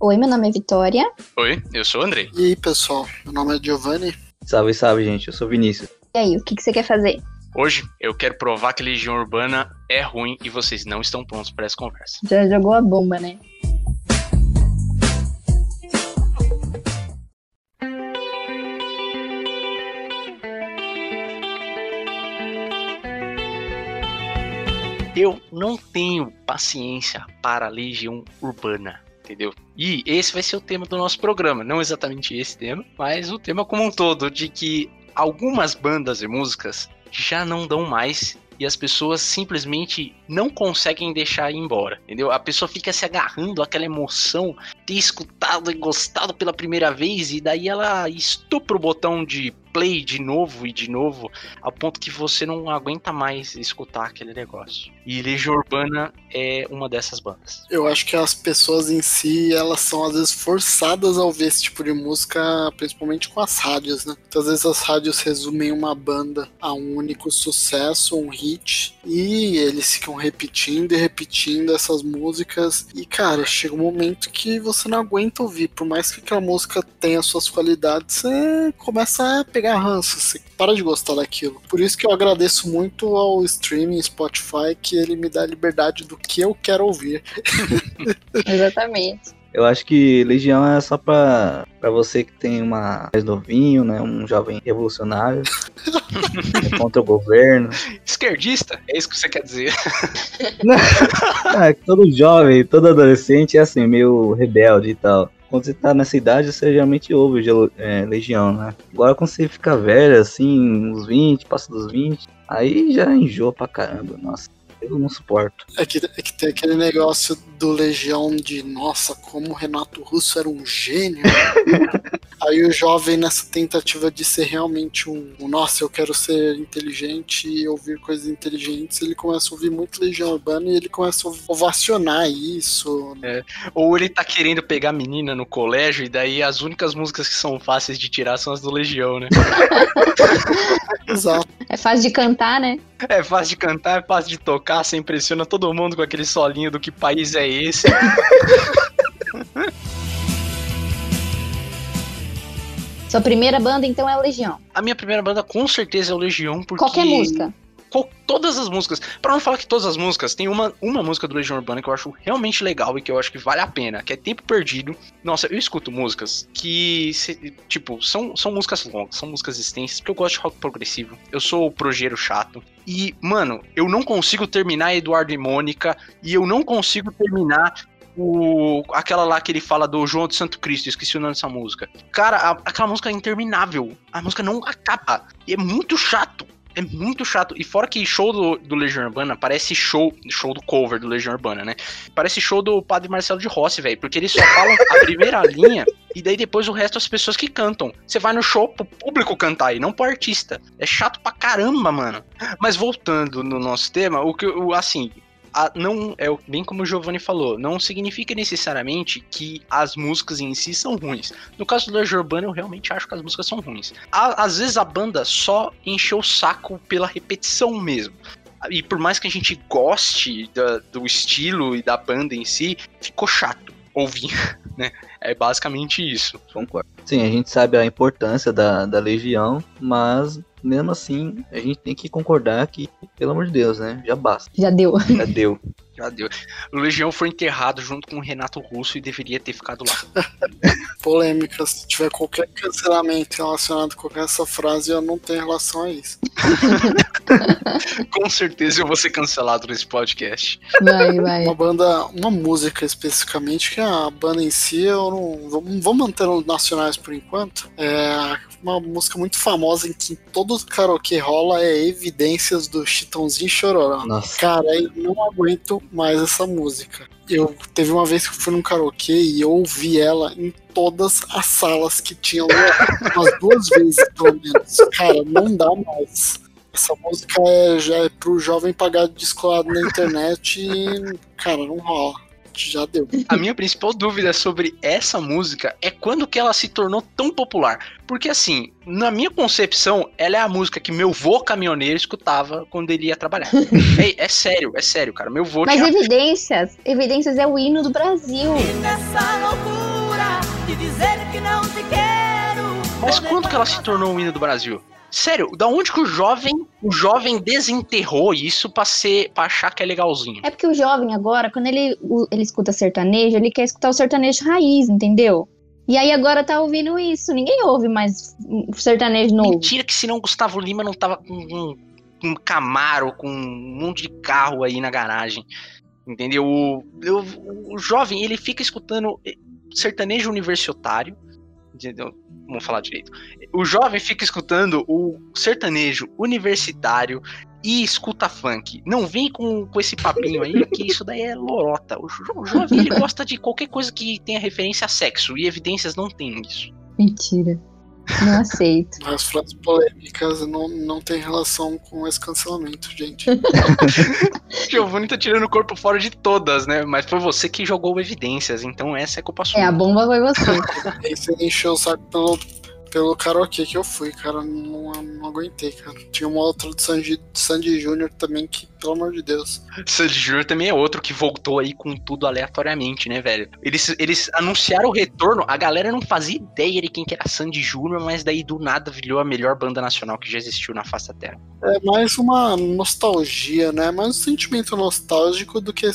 Oi, meu nome é Vitória. Oi, eu sou o Andrei. E aí, pessoal, meu nome é Giovanni. Salve, salve, gente. Eu sou Vinícius. E aí, o que, que você quer fazer? Hoje eu quero provar que a Legião Urbana é ruim e vocês não estão prontos para essa conversa. Já jogou a bomba, né? Eu não tenho paciência para a Legião Urbana. Entendeu? E esse vai ser o tema do nosso programa. Não exatamente esse tema, mas o tema como um todo, de que algumas bandas e músicas já não dão mais e as pessoas simplesmente não conseguem deixar ir embora, entendeu? A pessoa fica se agarrando àquela emoção, ter escutado e gostado pela primeira vez e daí ela estupra o botão de play de novo e de novo, ao ponto que você não aguenta mais escutar aquele negócio. E Legião Urbana é uma dessas bandas. Eu acho que as pessoas em si, elas são às vezes forçadas a ouvir esse tipo de música, principalmente com as rádios, né? Muitas vezes as rádios resumem uma banda a um único sucesso, um hit, e eles ficam repetindo e repetindo essas músicas. E cara, chega um momento que você não aguenta ouvir, por mais que aquela música tenha suas qualidades, você começa a pegar ranço, você para de gostar daquilo. Por isso que eu agradeço muito ao streaming Spotify que ele me dá a liberdade do que eu quero ouvir. Exatamente. Eu acho que Legião é só pra, pra você que tem uma mais novinho, né? Um jovem revolucionário contra o governo. Esquerdista? É isso que você quer dizer? é, todo jovem, todo adolescente é assim, meio rebelde e tal. Quando você tá nessa idade, você geralmente ouve é, Legião, né? Agora quando você fica velho, assim, uns 20, passa dos 20, aí já enjoa pra caramba, nossa eu não suporto. É que, é que tem aquele negócio do Legião de nossa, como o Renato Russo era um gênio. Aí o jovem, nessa tentativa de ser realmente um, um, nossa, eu quero ser inteligente e ouvir coisas inteligentes, ele começa a ouvir muito Legião Urbana e ele começa a ovacionar isso. É. Ou ele tá querendo pegar menina no colégio e daí as únicas músicas que são fáceis de tirar são as do Legião, né? Exato. É fácil de cantar, né? É fácil de cantar, é fácil de tocar, você impressiona todo mundo com aquele solinho do que país é esse. Sua primeira banda, então, é o Legião? A minha primeira banda, com certeza, é o Legião, porque... Qualquer música? Todas as músicas. Para não falar que todas as músicas, tem uma, uma música do Legião Urbana que eu acho realmente legal e que eu acho que vale a pena, que é Tempo Perdido. Nossa, eu escuto músicas que, tipo, são, são músicas longas, são músicas extensas, porque eu gosto de rock progressivo. Eu sou o projeto chato. E, mano, eu não consigo terminar Eduardo e Mônica e eu não consigo terminar o, aquela lá que ele fala do João de Santo Cristo, esqueci o nome dessa música. Cara, a, aquela música é interminável. A música não acaba. E é muito chato. É muito chato. E fora que show do, do Legião Urbana parece show. Show do cover do Legião Urbana, né? Parece show do Padre Marcelo de Rossi, velho. Porque eles só falam a primeira linha e daí depois o resto as pessoas que cantam. Você vai no show pro público cantar e não pro artista. É chato pra caramba, mano. Mas voltando no nosso tema, o que o assim, a, não é bem como o Giovanni falou, não significa necessariamente que as músicas em si são ruins. No caso do Legião Urbana, eu realmente acho que as músicas são ruins. Às vezes a banda só encheu o saco pela repetição mesmo. E por mais que a gente goste da, do estilo e da banda em si, ficou chato ouvir, né? É basicamente isso. Concordo. Sim, a gente sabe a importância da, da Legião, mas mesmo assim, a gente tem que concordar que, pelo amor de Deus, né? Já basta. Já deu. Já deu. Já deu. O Legião foi enterrado junto com o Renato Russo e deveria ter ficado lá. Polêmica. Se tiver qualquer cancelamento relacionado com essa frase, eu não tenho relação a isso. com certeza eu vou ser cancelado nesse podcast. Vai, vai. Uma banda, uma música especificamente, que a banda em si, eu não. Vou manter os nacionais por enquanto. É uma música muito famosa em que todo karaokê rola é Evidências do Chitãozinho Chororó. Nossa. Cara, eu não aguento mais essa música. Eu teve uma vez que eu fui num karaokê e eu ouvi ela em todas as salas que tinham umas duas vezes, pelo menos. Cara, não dá mais. Essa música é, já é pro jovem pagar descolado na internet e, cara, não rola já deu. A minha principal dúvida sobre essa música é quando que ela se tornou tão popular. Porque assim, na minha concepção, ela é a música que meu vô caminhoneiro escutava quando ele ia trabalhar. é, é, sério, é sério, cara. Meu vô Mas tinha... Evidências, Evidências é o hino do Brasil. E nessa loucura dizer que não te quero. Mas quando que ela se tornou o hino do Brasil? Sério, da onde que o jovem, o jovem desenterrou isso pra ser, pra achar que é legalzinho? É porque o jovem agora, quando ele, ele escuta sertanejo, ele quer escutar o sertanejo raiz, entendeu? E aí agora tá ouvindo isso. Ninguém ouve mais sertanejo novo. Mentira que senão o Gustavo Lima não tava com um, um Camaro, com um monte de carro aí na garagem. Entendeu? O, o, o jovem, ele fica escutando sertanejo universitário. Vamos falar direito. O jovem fica escutando o sertanejo universitário e escuta funk. Não vem com, com esse papinho aí, que isso daí é lorota. O, jo- o jovem, ele gosta de qualquer coisa que tenha referência a sexo. E evidências não tem isso. Mentira. Não aceito. As frases polêmicas não, não tem relação com esse cancelamento, gente. Giovanni tá tirando o corpo fora de todas, né? Mas foi você que jogou evidências, então essa é culpa sua. É, a bomba foi você. Aí você encheu o saco pelo, pelo karaokê que eu fui, cara. Não, não aguentei, cara. Tinha uma outra do Sandy, Sandy Júnior também que, pelo amor de Deus. Sandy Júnior também é outro que voltou aí com tudo aleatoriamente, né, velho? Eles, eles anunciaram o retorno, a galera não fazia ideia de quem que era Sandy Júnior, mas daí do nada virou a melhor banda nacional que já existiu na face da Terra. É mais uma nostalgia, né? Mais um sentimento nostálgico do que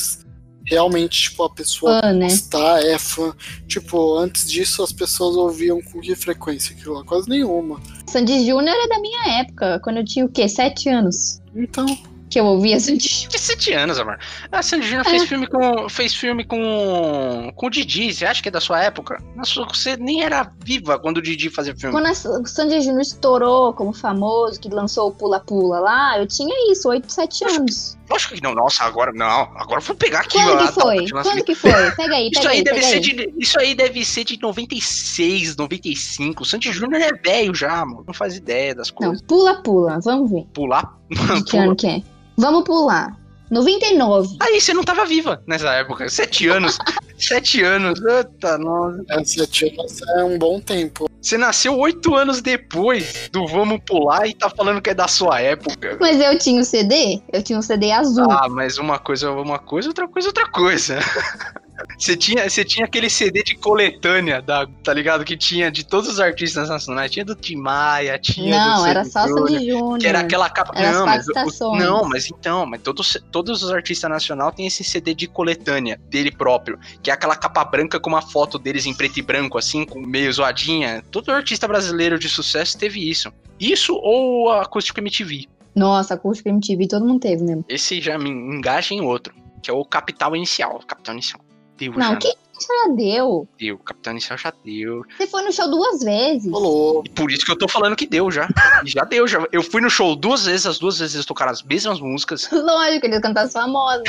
realmente, tipo, a pessoa Fã, né? gostar, é fã. Tipo, antes disso as pessoas ouviam com que frequência aquilo lá? Quase nenhuma. Sandy Júnior é da minha época, quando eu tinha o quê? Sete anos. Então, Que eu ouvia Sandy Júnior. Tinha sete anos, amor. A Sandy Júnior fez filme com. fez filme com. com o Didi. Você acha que é da sua época? Nossa, você nem era viva quando o Didi fazia filme. Quando a- o Sandy Júnior estourou como famoso, que lançou o Pula Pula lá, eu tinha isso, 8, 7 anos. Lógico que não, nossa, agora não. Agora vou pegar aqui Quando a que foi? Quando que foi? Pega aí, Isso aí, aí, deve ser aí. de, isso aí deve ser de 96, 95. O Sandy Júnior é velho já, mano. Não faz ideia das Não, coisas. pula, pula, vamos ver. Pular. De que pula. ano que é? Vamos pular. 99. Aí você não tava viva nessa época. Sete anos. Sete anos. Eita, nossa. é, sete anos é um bom tempo. Você nasceu oito anos depois do Vamos Pular e tá falando que é da sua época. Mas eu tinha o CD, eu tinha um CD azul. Ah, mas uma coisa é uma coisa, outra coisa é outra coisa. Você tinha, você tinha aquele CD de coletânea, da, tá ligado? Que tinha de todos os artistas nacionais. Tinha do Tim Maia, tinha do não, era só Júnior, Sandy Júnior. Que era aquela capa. Era não, mas, o- não, mas então, mas todos, todos os artistas nacionais têm esse CD de coletânea dele próprio, que é aquela capa branca com uma foto deles em preto e branco, assim, com meio zoadinha. Todo artista brasileiro de sucesso teve isso. Isso ou a Acústico MTV. Nossa, acústico MTV, todo mundo teve mesmo. Esse já me engaja em outro, que é o Capital Inicial. Capital Inicial. Deu, Não, já que já deu. deu. Capital Inicial já deu. Você foi no show duas vezes. Rolou. E por isso que eu tô falando que deu já. Já deu, já. Eu fui no show duas vezes, as duas vezes eles tocaram as mesmas músicas. Lógico, eles cantam as famosas.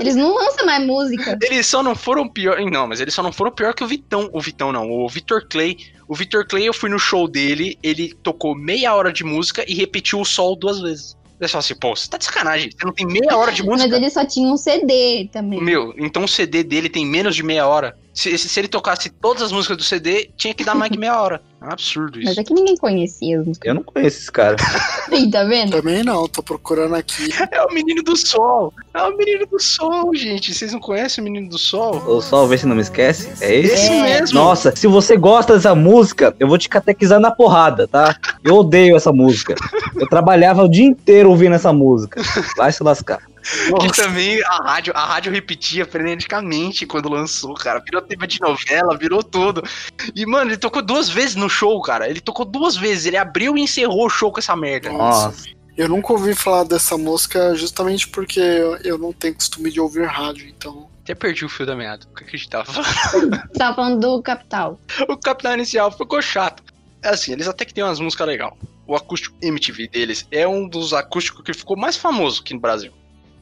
Eles não lançam mais música. Eles só não foram pior. Não, mas eles só não foram pior que o Vitão. O Vitão não, o Vitor Clay. O Vitor Clay, eu fui no show dele, ele tocou meia hora de música e repetiu o sol duas vezes. Eu só assim, pô, você tá de sacanagem. Você não tem meia hora de música. Mas ele só tinha um CD também. Meu, então o CD dele tem menos de meia hora. Se, se, ele tocasse todas as músicas do CD, tinha que dar mais que meia hora. É um absurdo Mas isso. é que ninguém conhecia as músicas. Eu não conheço esse cara. Aí, tá vendo? Também não, tô procurando aqui. É o menino do sol. É o menino do sol, gente. Vocês não conhecem o menino do sol? Ou só ver se não me esquece. É esse? Esse É. mesmo. Nossa, se você gosta dessa música, eu vou te catequizar na porrada, tá? Eu odeio essa música. Eu trabalhava o dia inteiro ouvindo essa música. Vai se lascar. Que também a rádio, a rádio repetia freneticamente quando lançou, cara. Virou tema de novela, virou tudo. E, mano, ele tocou duas vezes no show, cara. Ele tocou duas vezes. Ele abriu e encerrou o show com essa merda. Nossa. Eu nunca ouvi falar dessa música justamente porque eu, não tenho costume de ouvir rádio, então. Até perdi o fio da meada. O que a gente tava falando? Tava falando do Capital. O Capitão Inicial ficou chato. É assim, eles até que tem umas músicas legais. O acústico MTV deles é um dos acústicos que ficou mais famoso aqui no Brasil.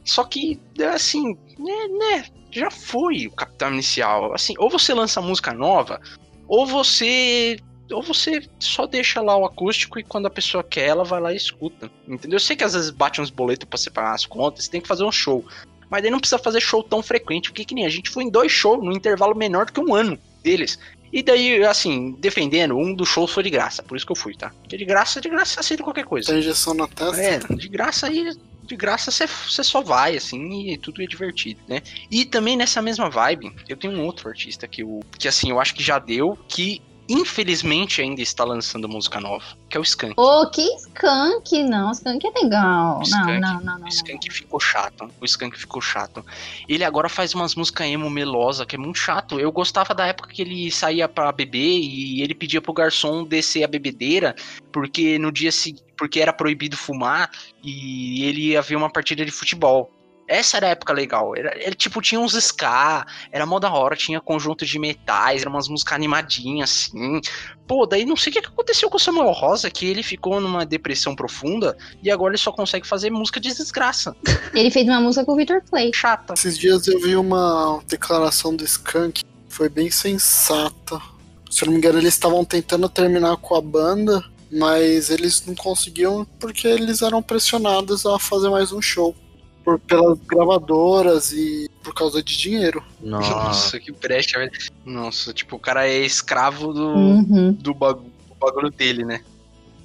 Só que, assim, né, né, já foi o Capitão Inicial. Assim, ou você lança música nova, ou você. Ou você só deixa lá o acústico e quando a pessoa quer, ela vai lá e escuta. Entendeu? Eu sei que às vezes bate uns boletos pra você pagar as contas, você tem que fazer um show. Mas daí não precisa fazer show tão frequente, porque que nem a gente foi em dois shows, num intervalo menor do que um ano deles. E daí, assim, defendendo, um dos shows foi de graça, por isso que eu fui, tá? Porque de graça, de graça aceita qualquer coisa. Tem injeção na testa. É, de graça aí de graça você só vai, assim, e tudo é divertido, né? E também nessa mesma vibe, eu tenho um outro artista que, eu, que assim, eu acho que já deu, que infelizmente ainda está lançando música nova, que é o Skank. Ô, que skunk, não, skunk é legal. Não, Skank. não, não, não. O não. Skank ficou chato. O Skank ficou chato. Ele agora faz umas músicas emo melosa, que é muito chato. Eu gostava da época que ele saía pra beber e ele pedia pro garçom descer a bebedeira, porque no dia seguinte. Porque era proibido fumar e ele ia ver uma partida de futebol. Essa era a época legal. Era, ele, tipo, tinha uns ska, era mó da hora, tinha conjunto de metais, eram umas músicas animadinhas, assim. Pô, daí não sei o que que aconteceu com o Samuel Rosa, que ele ficou numa depressão profunda e agora ele só consegue fazer música de desgraça. Ele fez uma música com o Victor Clay. Chata. Esses dias eu vi uma declaração do Skank, foi bem sensata. Se eu não me engano, eles estavam tentando terminar com a banda, mas eles não conseguiam porque eles eram pressionados a fazer mais um show. Por, pelas gravadoras e por causa de dinheiro. Nossa. Nossa, que brecha, velho. Nossa, tipo, o cara é escravo do, Uhum. do, bagu- do bagulho dele, né?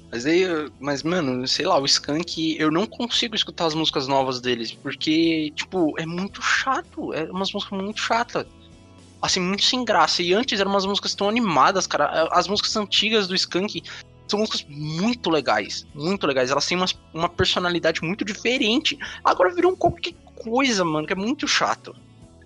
Mas aí, mas mano, sei lá, o Skank, eu não consigo escutar as músicas novas deles, porque, tipo, é muito chato, é umas músicas muito chatas. Assim, muito sem graça. E antes eram umas músicas tão animadas, cara. As músicas antigas do Skank são músicas muito legais, muito legais. Elas têm umas- uma personalidade muito diferente. Agora virou qualquer coisa, mano, que é muito chato.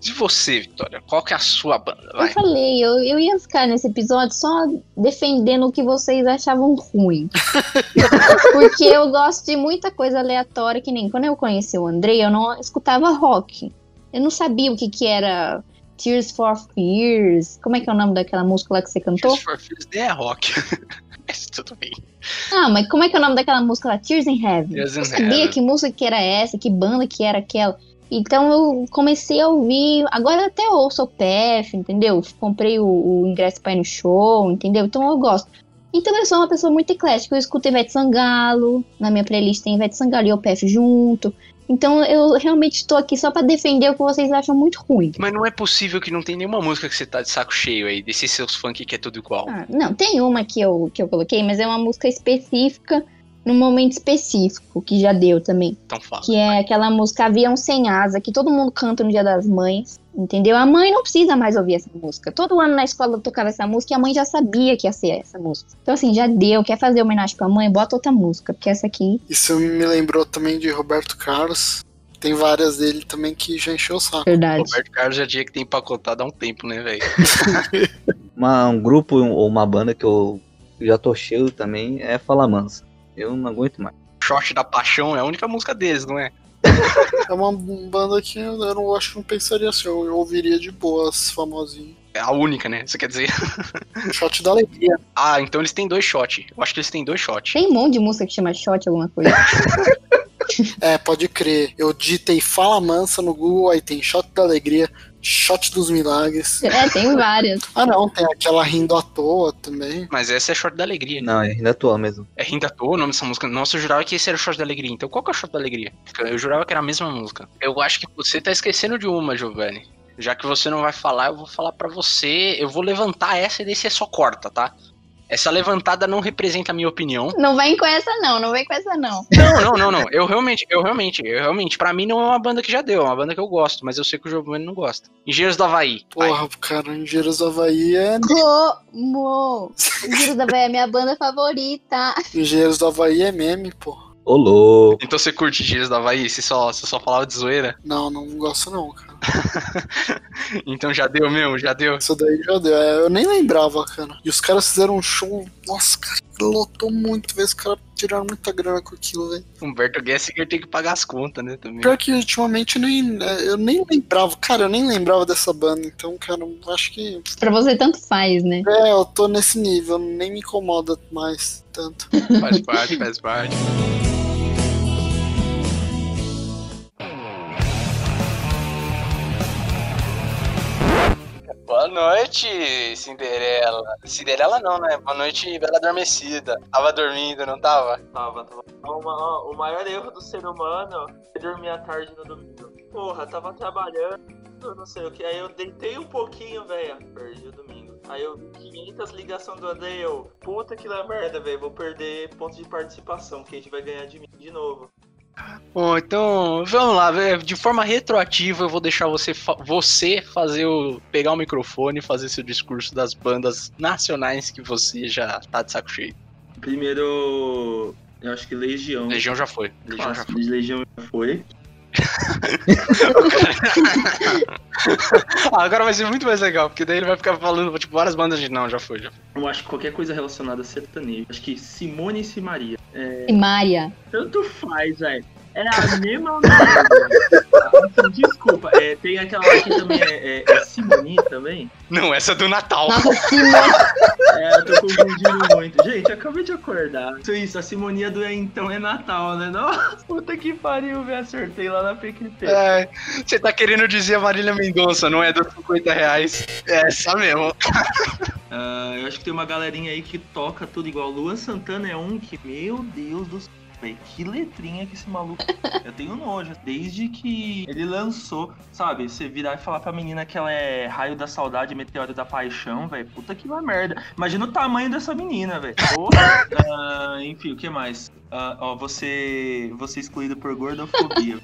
E você, Vitória, qual que é a sua banda? Eu Vai. falei, eu, eu ia ficar nesse episódio só defendendo o que vocês achavam ruim. Porque eu gosto de muita coisa aleatória, que nem quando eu conheci o Andrei, eu não escutava rock. Eu não sabia o que que era Tears for Fears. Como é que é o nome daquela música lá que você cantou? Tears for Fears nem é rock. Mas tudo bem. Ah, mas como é que é o nome daquela música lá? Tears in Heaven. Tears in eu sabia Heaven. que música que era essa, que banda que era aquela. Então eu comecei a ouvir. Agora eu até ouço o PF, entendeu? Comprei o, o ingresso pra ir no show, entendeu? Então eu gosto. Então eu sou uma pessoa muito eclética. Eu escuto Ivete Sangalo. Na minha playlist tem Ivete Sangalo e o PF junto. Então eu realmente estou aqui só pra defender o que vocês acham muito ruim. Mas não é possível que não tem nenhuma música que você tá de saco cheio aí, desses seus funk que é tudo igual. Ah, não, tem uma que eu, que eu coloquei, mas é uma música específica, num momento específico, que já deu também. Então fala. Que é aquela música Avião Sem Asa, que todo mundo canta no Dia das Mães, entendeu? A mãe não precisa mais ouvir essa música. Todo ano na escola eu tocava essa música e a mãe já sabia que ia ser essa música. Então, assim, já deu. Quer fazer homenagem pra mãe? Bota outra música, porque essa aqui. Isso me lembrou também de Roberto Carlos. Tem várias dele também que já encheu o saco. Verdade. Roberto Carlos já tinha que tem empacotado há um tempo, né, velho? Um grupo ou uma banda que eu já tô cheio também é Fala Mansa. Eu não aguento mais. Short da Paixão é a única música deles, não é? É uma banda que eu não acho que não pensaria assim, eu, eu ouviria de boas, famosinho. É a única, né? Você quer dizer? Shot da Alegria. Ah, então eles têm dois shots. Eu acho que eles têm dois shots. Tem um monte de música que chama shot, alguma coisa. É, pode crer. Eu digitei Fala Mansa no Google, aí tem Shot da Alegria, Shot dos Milagres. é, tem várias. Ah não, tem aquela Rindo à Toa também. Mas essa é short da alegria. Não, é ainda atual mesmo. É Rindo à Toa o nome dessa música. Nossa, eu jurava que esse era o short da alegria. Então qual que é o short da alegria? Eu jurava que era a mesma música. Eu acho que você tá esquecendo de uma, Giovanni. Já que você não vai falar, eu vou falar pra você. Eu vou levantar essa e daí você só corta, tá? Essa levantada não representa a minha opinião. Não vem com essa, não. Não vem com essa, não. Não, não, não, não. Eu realmente, eu realmente, eu realmente, pra mim não é uma banda que já deu, é uma banda que eu gosto, mas eu sei que o Giovanni não gosta. Engenheiros do Havaí. Porra, cara, Engenheiros do Havaí é. Como? Giro da Véia é minha banda favorita. Engenheiros do Havaí é meme, pô. Ô louco. Então você curte Engenheiros do Havaí? Você só, você só falava de zoeira? Não, não gosto não, cara. Então já deu mesmo, já deu. Isso daí já deu. É, eu nem lembrava, cara. E os caras fizeram um show. Nossa, cara, lotou muito, velho. Os caras tiraram muita grana com aquilo, velho. Humberto Gessinger tem que pagar as contas, né, também. Pior que ultimamente nem, é, eu nem lembrava. Cara, eu nem lembrava dessa banda. Então, cara, acho que. Pra você tanto faz, né? É, eu tô nesse nível. Nem me incomoda mais tanto. Faz parte, faz parte. Boa noite, Cinderela. Cinderela não, né? Boa noite, Bela Adormecida. Tava dormindo, não tava? Tava, tava. Ó, o maior erro do ser humano é dormir à tarde no domingo. Porra, tava trabalhando, não sei o que. Aí eu deitei um pouquinho, velho. Perdi o domingo. Aí eu vi 500 ligações do André. Eu, puta que lá merda, velho. Vou perder ponto de participação, que a gente vai ganhar de mim de novo. Bom, então, vamos lá. é, De forma retroativa, eu vou deixar você, fa- você fazer o. pegar o microfone e fazer seu discurso das bandas nacionais que você já tá de saco cheio. Primeiro, eu acho que Legião. Legião já foi. Legião já foi. Legião já foi. Ah, agora vai ser muito mais legal, porque daí ele vai ficar falando, tipo, várias bandas de. Não, já foi, já foi. Eu acho que qualquer coisa relacionada a sertanejo. Acho que Simone e Simaria. É, E Maria. tanto faz, velho. É a mesma merda. Desculpa, é, tem aquela lá que também é, é, é Simone também. Não, essa é do Natal. Nossa, Simone. É, eu tô confundindo muito. Gente, acabei de acordar. Isso, isso, a Simonia do é então é Natal, né? Nossa, puta que pariu, velho. Acertei lá na PQP. É, você tá querendo dizer a Marília Mendonça, não é dos 50 reais? É essa mesmo. Ah, eu acho que tem uma galerinha aí que toca tudo igual. Luan Santana é um que, meu Deus do céu, velho, que letrinha que esse maluco. Eu tenho nojo. Desde que ele lançou, sabe? Você virar e falar pra menina que ela é raio da saudade, meteoro da paixão, velho. Puta que uma merda. Imagina o tamanho dessa menina, velho. Porra. Ah, enfim, o que mais? Ah, ó, você, você excluído por gordofobia.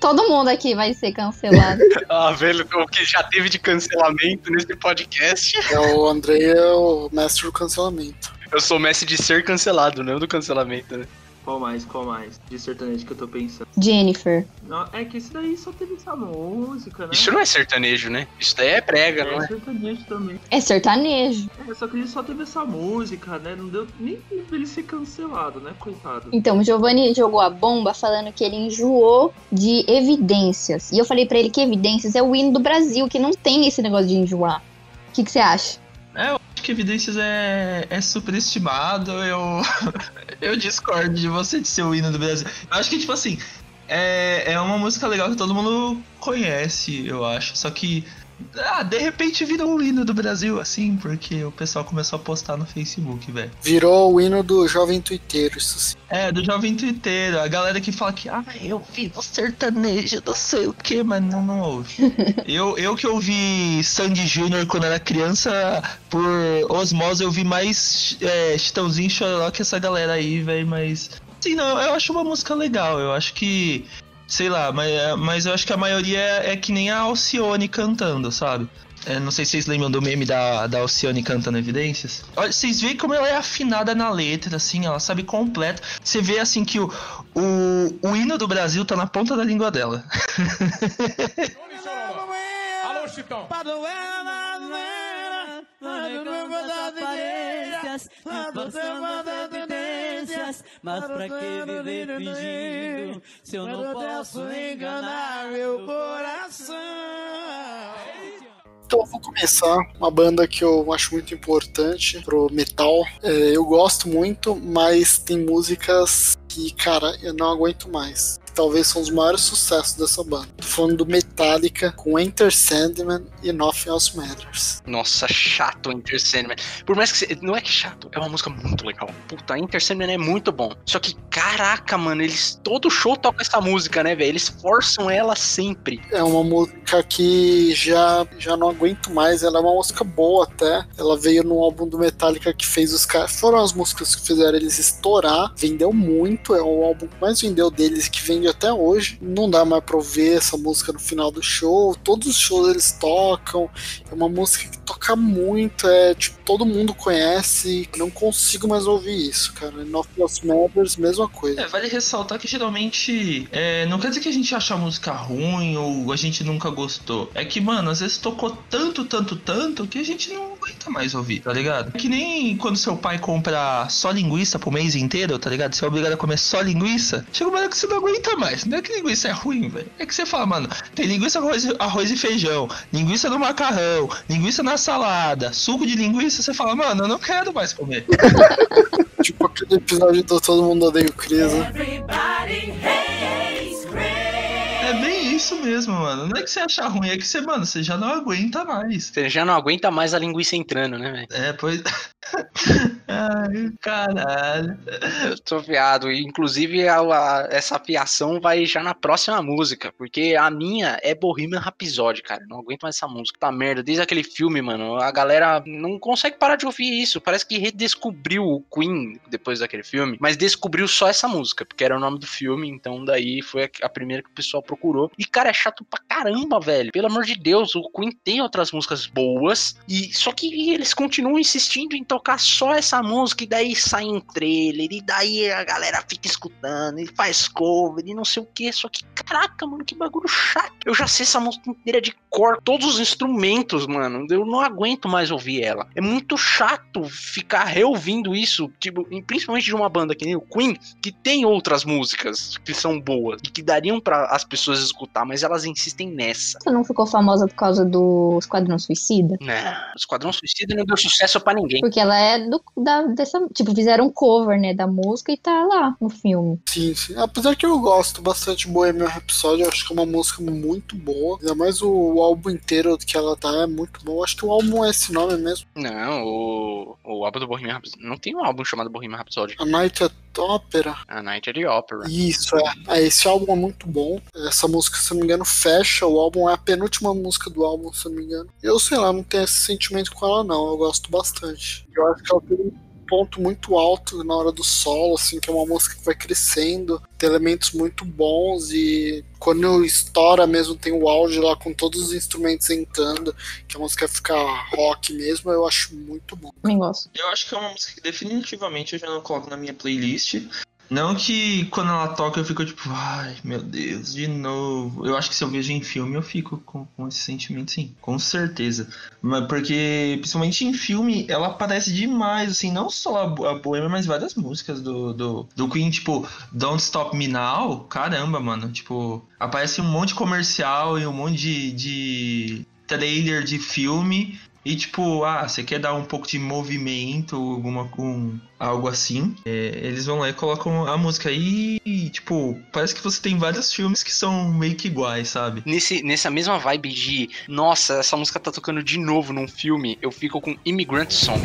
Todo mundo aqui vai ser cancelado. Ah, velho, o que já teve de cancelamento nesse podcast. É o Andrei é o mestre do cancelamento. Eu sou mestre de ser cancelado, não do cancelamento, né? Qual mais? Qual mais? De sertanejo que eu tô pensando. Jennifer. Não, é que esse daí só teve essa música, né? Isso não é sertanejo, né? Isso daí é prega, não É é? sertanejo também. É sertanejo. É, só que ele só teve essa música, né? Não deu nem tempo dele ser cancelado, né? Coitado. Então, o Giovanni jogou a bomba falando que ele enjoou de evidências. E eu falei pra ele que evidências é o hino do Brasil, que não tem esse negócio de enjoar. O que, que você acha? Que Evidências é, é superestimado. Eu, eu discordo de você de ser o hino do Brasil. Eu acho que, tipo assim, é, é uma música legal que todo mundo conhece, eu acho. Só que, ah, de repente virou o hino do Brasil, assim, porque o pessoal começou a postar no Facebook, velho. Virou o hino do jovem tuiteiro, isso sim. É, do jovem twitteiro, a galera que fala que, ah, eu vi no sertanejo, não sei o que, mas não, não ouve. eu, eu que ouvi Sandy Júnior quando era criança, por osmose eu vi mais é, Chitãozinho e Chororó que essa galera aí, velho, mas... Sim, não, eu acho uma música legal, eu acho que... Sei lá, mas, mas eu acho que a maioria é, é que nem a Alcione cantando, sabe? É, não sei se vocês lembram do meme da, da Alcione cantando Evidências. Olha, vocês veem como ela é afinada na letra, assim, ela sabe completo. Você vê, assim, que o, o, o hino do Brasil tá na ponta da língua dela. Alô, Chitão. evidências, mas pra que viver fingindo, se eu não posso enganar meu coração? Então eu vou começar uma banda que eu acho muito importante pro metal. É, eu gosto muito, mas tem músicas que, cara, eu não aguento mais. Talvez são os maiores sucessos dessa banda. Tô falando do Metallica com Enter Sandman e Nothing Else Matters. Nossa, chato Enter Sandman. Por mais que você... Não é que chato, é uma música muito legal. Puta, Enter Sandman é muito bom. Só que, caraca, mano, eles... Todo show toca essa música, né, velho? Eles forçam ela sempre. É uma música que já, já não aguento mais. Ela é uma música boa até. Ela veio num álbum do Metallica que fez os caras. Foram as músicas que fizeram eles estourar. Vendeu muito. É o álbum que mais vendeu deles que vende até hoje. Não dá mais pra ouvir essa música no final do show. Todos os shows eles tocam. É uma música que toca muito. É tipo, todo mundo conhece. Não consigo mais ouvir isso, cara. Nothing Else Matters, mesma coisa. É, vale ressaltar que geralmente é, não quer dizer que a gente acha a música ruim ou a gente nunca gostou. É que, mano, às vezes tocou tanto, tanto, tanto que a gente não aguenta mais ouvir, tá ligado? É que nem quando seu pai compra só linguiça pro mês inteiro, tá ligado? Você é obrigado a comer só linguiça. Chega uma hora que você não aguenta mais. Não é que linguiça é ruim, velho. É que você fala, mano, tem linguiça com arroz, arroz e feijão, linguiça no macarrão, linguiça na salada, suco de linguiça. Você fala, mano, eu não quero mais comer. Tipo aquele episódio do Todo Mundo Odeia o né? Chris. É bem isso mesmo, mano. Não é que você acha ruim, é que você, mano, você já não aguenta mais. Você já não aguenta mais a linguiça entrando, né, velho? É, pois. Ai, caralho. Eu tô fiado. E, Inclusive, a- a- essa fiação vai já na próxima música. Porque a minha é Bohemian Rhapsody, cara. Não aguento mais essa música. Tá merda. Desde aquele filme, mano, a galera não consegue parar de ouvir isso. Parece que redescobriu o Queen depois daquele filme. Mas descobriu só essa música. Porque era o nome do filme. Então, daí foi a, a primeira que o pessoal procurou. E, cara, é chato pra caramba, velho. Pelo amor de Deus, o Queen tem outras músicas boas. E só que eles continuam insistindo em tocar só essa música. E daí sai em trailer. E daí a galera fica escutando. E faz cover. E não sei o que. Só que, caraca, mano, que bagulho chato. Eu já sei essa música inteira de cor. Todos os instrumentos, mano. Eu não aguento mais ouvir ela. É muito chato ficar reouvindo isso. Tipo, principalmente de uma banda que nem o Queen. Que tem outras músicas que são boas. E que dariam para as pessoas escutar. Mas elas insistem nessa. Você não ficou famosa por causa do Esquadrão Suicida? Né? O Esquadrão Suicida não deu sucesso pra ninguém. Porque ela é do, da, dessa. Tipo, fizeram um cover, né, da música e tá lá no filme. Sim, sim. Apesar que eu gosto bastante de Bohemian Rhapsody, eu acho que é uma música muito boa. Ainda mais o, o álbum inteiro que ela tá é muito bom. Acho que o álbum é esse nome mesmo. Não, o, o álbum do Bohemian Rhapsody. Não tem um álbum chamado Bohemian Rhapsody. A Night at Opera. A Night at the Opera. Isso, é. é. Esse álbum é muito bom. Essa música, se eu não me engano, fecha o álbum. É a penúltima música do álbum, se eu não me engano. Eu sei lá, não tenho esse sentimento com ela, não. Eu gosto bastante. Eu acho que ela tem ponto muito alto na hora do solo, assim, que é uma música que vai crescendo, tem elementos muito bons e quando estoura mesmo tem o auge lá com todos os instrumentos entrando, que a música fica rock mesmo, eu acho muito bom. Gosto. Eu acho que é uma música que definitivamente eu já não coloco na minha playlist. Não que quando ela toca eu fico tipo, ai meu Deus, de novo. Eu acho que se eu vejo em filme eu fico com, com esse sentimento sim, com certeza. Mas porque, principalmente em filme, ela aparece demais, assim, não só a, a mas várias músicas do, do, do Queen, tipo, Don't Stop Me Now, caramba, mano. Tipo, aparece um monte de comercial e um monte de, de trailer de filme. E tipo, ah, você quer dar um pouco de movimento, alguma com algo assim, é, eles vão lá e colocam a música aí e, tipo, parece que você tem vários filmes que são meio que iguais, sabe? Nesse, nessa mesma vibe de, nossa, essa música tá tocando de novo num filme, eu fico com Immigrant Song.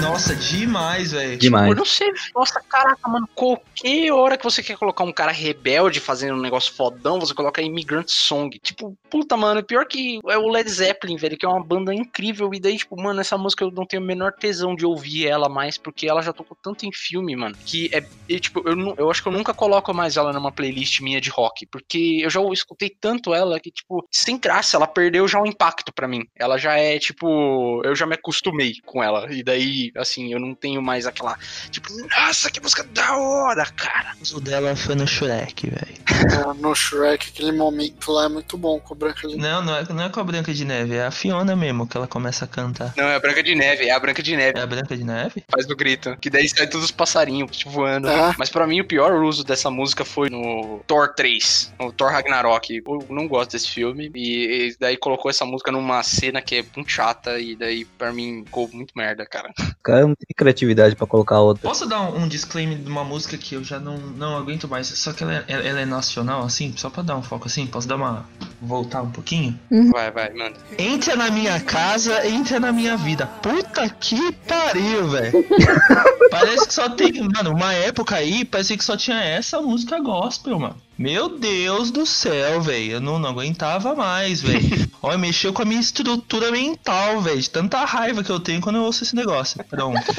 Nossa, demais, velho. Demais. Eu não sei, nossa, caraca, mano, qualquer hora que você quer colocar um cara rebelde fazendo um negócio fodão, você coloca Immigrant Song. Tipo, puta, mano, pior que é o Led Zeppelin, velho, que é uma banda incrível. E daí, tipo, mano, essa música eu não tenho o menor tesão de ouvir ela mais, porque ela já tocou tanto em filme, mano, que é, e, tipo, eu, eu acho que eu nunca coloco mais ela numa playlist minha de rock, porque eu já escutei tanto ela que, tipo, sem graça, ela perdeu já o impacto pra mim. Ela já é, tipo, eu já me acostumei com ela. E daí, assim, eu não tenho mais aquela, tipo, nossa, que música da hora, cara. O dela foi no Shrek, velho. No Shrek, aquele momento lá é muito bom com a Branca de Neve. Não, não é, não é com a Branca de Neve, é a Fiona mesmo que ela começa a cantar. Não, é a Branca de Neve, é a Branca de Neve. É a Branca de Neve? Faz do grito. Que daí sai todos os passarinhos tipo, voando. Ah. Mas pra mim, o pior uso dessa música foi no Thor 3, no Thor Ragnarok. Eu não gosto desse filme. E, e daí colocou essa música numa cena que é muito chata. E daí, pra mim, ficou muito merda, cara. Cara não tem criatividade pra colocar outra. Posso dar um, um disclaimer de uma música que eu já não, não aguento mais, só que ela é, ela- é nacional, assim, só pra dar um foco assim, posso dar uma. voltar um pouquinho? Vai, vai, manda. Entra na minha casa, entra na minha vida. Puta que pariu, velho. Parece que só tem. Mano, uma época aí, parecia que só tinha essa música gospel, mano. Meu Deus do céu, velho. Eu não, não aguentava mais, velho. Olha, mexeu com a minha estrutura mental, velho. De tanta raiva que eu tenho quando eu ouço esse negócio. Pronto.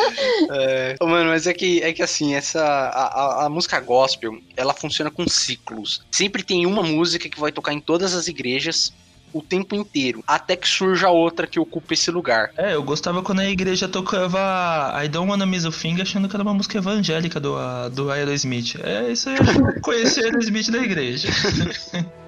É, mano, mas é que, é que assim, essa. A, a- a música gospel, ela funciona com ciclos. Sempre tem uma música que vai tocar em todas as igrejas o tempo inteiro. Até que surja outra que ocupe esse lugar. É, eu gostava quando a igreja tocava I Don't Wanna Miss a Thing achando que era uma música evangélica do, do Aerosmith. É, isso aí eu conheci o Aerosmith da igreja.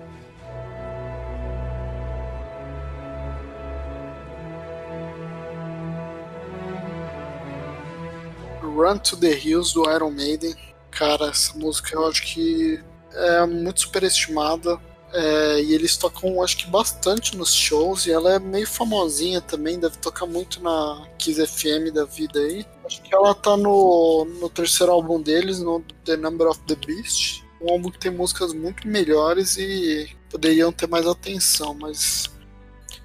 Run to the Hills do Iron Maiden. Cara, essa música eu acho que é muito superestimada. É, e eles tocam, acho que bastante nos shows. E ela é meio famosinha também, deve tocar muito na Kiss FM da vida aí. Acho que ela tá no, no terceiro álbum deles, no The Number of the Beast. Um álbum que tem músicas muito melhores e poderiam ter mais atenção, mas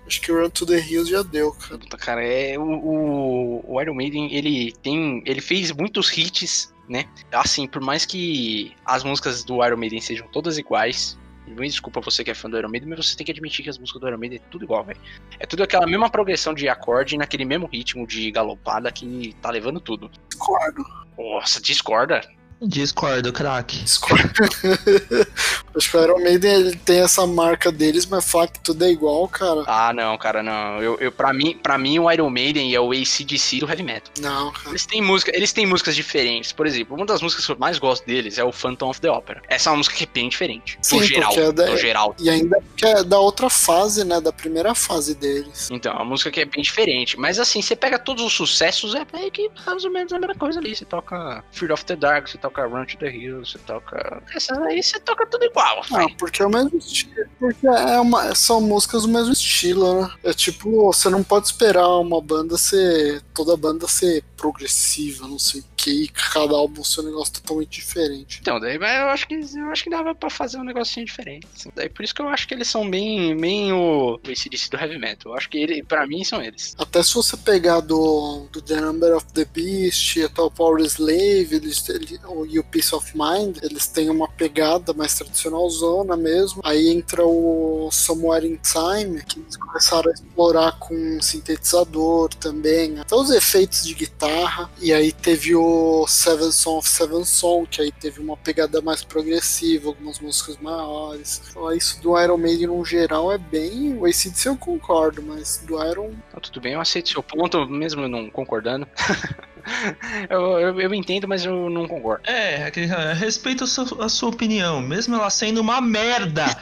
Acho que Run to the Hills já deu, cara. Cara, é o, o, o Iron Maiden, ele tem, ele fez muitos hits, né? Assim, por mais que as músicas do Iron Maiden sejam todas iguais, me desculpa você que é fã do Iron Maiden, mas você tem que admitir que as músicas do Iron Maiden é tudo igual, velho. É tudo aquela mesma progressão de acorde, naquele mesmo ritmo de galopada que tá levando tudo. Discordo. Nossa, discorda? Discordo, craque. Discordo. Acho que o Iron Maiden ele tem essa marca deles, mas falar que tudo é igual, cara. Ah, não, cara, não. Eu, eu, pra, mim, pra mim, o Iron Maiden é o ACDC do heavy metal. Não, cara. Eles têm, música, eles têm músicas diferentes. Por exemplo, uma das músicas que eu mais gosto deles é o Phantom of the Opera. Essa é uma música que é bem diferente. Sim, no geral. porque é da- No geral. E ainda que é da outra fase, né? Da primeira fase deles. Então, é uma música que é bem diferente. Mas assim, você pega todos os sucessos, é meio que mais ou menos a mesma coisa ali. Você toca Fear of the Dark, você toca Run to the Hills, você toca. Essa aí você toca tudo igual. Não, vai. porque é o mesmo estilo. Porque é uma, são músicas do mesmo estilo, né? É tipo, você não pode esperar uma banda ser. toda banda ser progressiva, não sei que, cada álbum ser um negócio totalmente diferente. Então, daí mas eu acho que eu acho que dava pra fazer um negocinho diferente. assim. Daí por isso que eu acho que eles são bem, bem o, o ACDC do Heavy Metal. Eu acho que ele, pra mim, são eles. Até se você pegar do, do The Number of the Beast, até o Power Slave eles, ele, e o Peace of Mind, eles têm uma pegada mais tradicional zona mesmo. Aí entra o Somewhere in Time, que eles começaram a explorar com sintetizador também, até os efeitos de guitarra. E aí teve o Seven Song of Seven Song, que aí teve uma pegada mais progressiva, algumas músicas maiores. Isso do Iron Maiden no geral é bem. O ACDC eu concordo, mas do Iron Então, tudo bem, eu aceito seu ponto, mesmo não concordando. eu, eu, eu entendo, mas eu não concordo. É, é, respeito a sua, a sua opinião, mesmo ela sendo uma merda.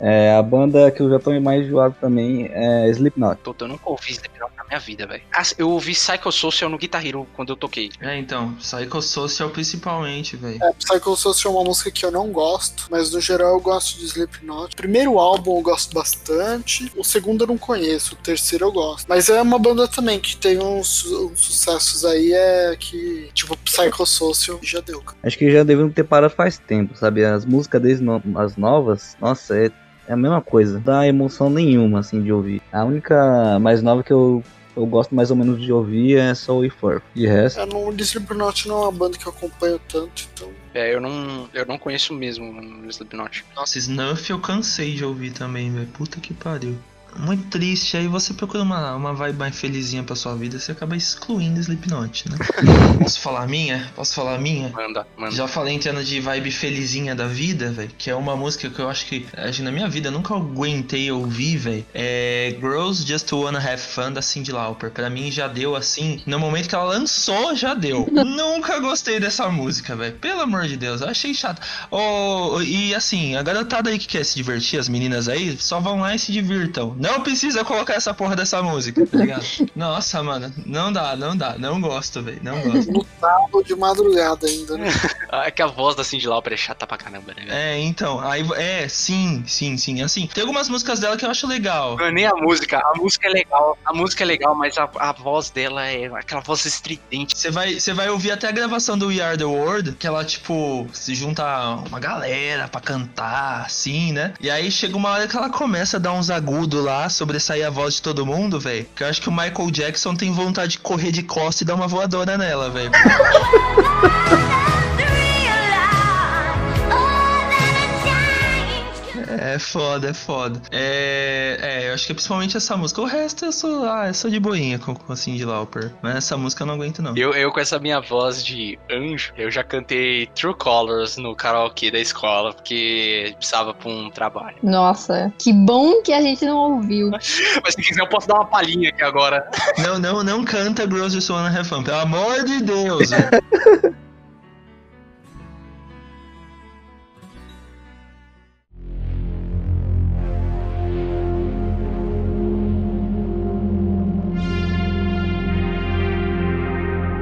É, a banda que eu já tô mais enjoado também é Slipknot. Tô- Eu nunca ouvi Slipknot na minha vida, velho. Ah, Eu ouvi Psychosocial no Guitar Hero quando eu toquei. É, então, Psychosocial principalmente, velho. É, Psycho Social é uma música que eu não gosto, mas no geral eu gosto de Slipknot. O primeiro álbum eu gosto bastante, o segundo eu não conheço, o terceiro eu gosto. Mas é uma banda também que tem uns, uns sucessos aí, é que, tipo, Psycho Social já deu. cara. Acho que já deveriam ter parado faz tempo, sabe? As músicas deles, no- as novas, nossa, é, é a mesma coisa. Não dá emoção nenhuma, assim, de ouvir. A única mais nova que eu, eu gosto mais ou menos de ouvir é Soul e Fur. De resto, É, não, Slipknot não é uma banda que eu acompanho tanto, então. É, eu não, eu não conheço mesmo o Slipknot. Nossa, Snuff eu cansei de ouvir também, velho. Puta que pariu. Muito triste, aí você procura uma, uma vibe mais felizinha pra sua vida, você acaba excluindo Slipknot, né? Posso falar a minha? Posso falar a minha? Manda, manda. Já falei termos de vibe felizinha da vida, velho, que é uma música que eu acho que, acho que na minha vida eu nunca aguentei ouvir, velho. É Girls Just Wanna Have Fun da Cyndi Lauper. Pra mim já deu assim, no momento que ela lançou, já deu. nunca gostei dessa música, velho. Pelo amor de Deus, eu achei chato. Oh, e assim, a garotada aí que quer se divertir, as meninas aí, só vão lá e se divirtam. Não precisa colocar essa porra dessa música, tá ligado? Nossa, mano, não dá, não dá, não gosto, velho, não gosto. No sábado de madrugada ainda, né? Ah, É que a voz da Cindy Lauper é chata pra caramba, né? É, então, aí é, sim, sim, sim. Assim, tem algumas músicas dela que eu acho legal. Não é nem a música, a música é legal, a música é legal, mas a, a voz dela é aquela voz estridente. Você vai, você vai ouvir até a gravação do We Are the World, que ela, tipo, se junta uma galera pra cantar, assim, né? E aí chega uma hora que ela começa a dar uns agudos lá, sobressair a voz de todo mundo, velho. Que eu acho que o Michael Jackson tem vontade de correr de costa e dar uma voadora nela, velho. É foda, é foda. É, é, eu acho que é principalmente essa música. O resto eu sou, ah, eu sou de boinha com, com a Cyndi Lauper. Mas essa música eu não aguento, não. Eu, eu com essa minha voz de anjo, eu já cantei True Colors no karaokê da escola, porque precisava pra um trabalho. Nossa, que bom que a gente não ouviu. Mas se quiser eu posso dar uma palhinha aqui agora. Não, não, não canta Girls Just Wanna Have Fun, pelo amor de Deus, velho.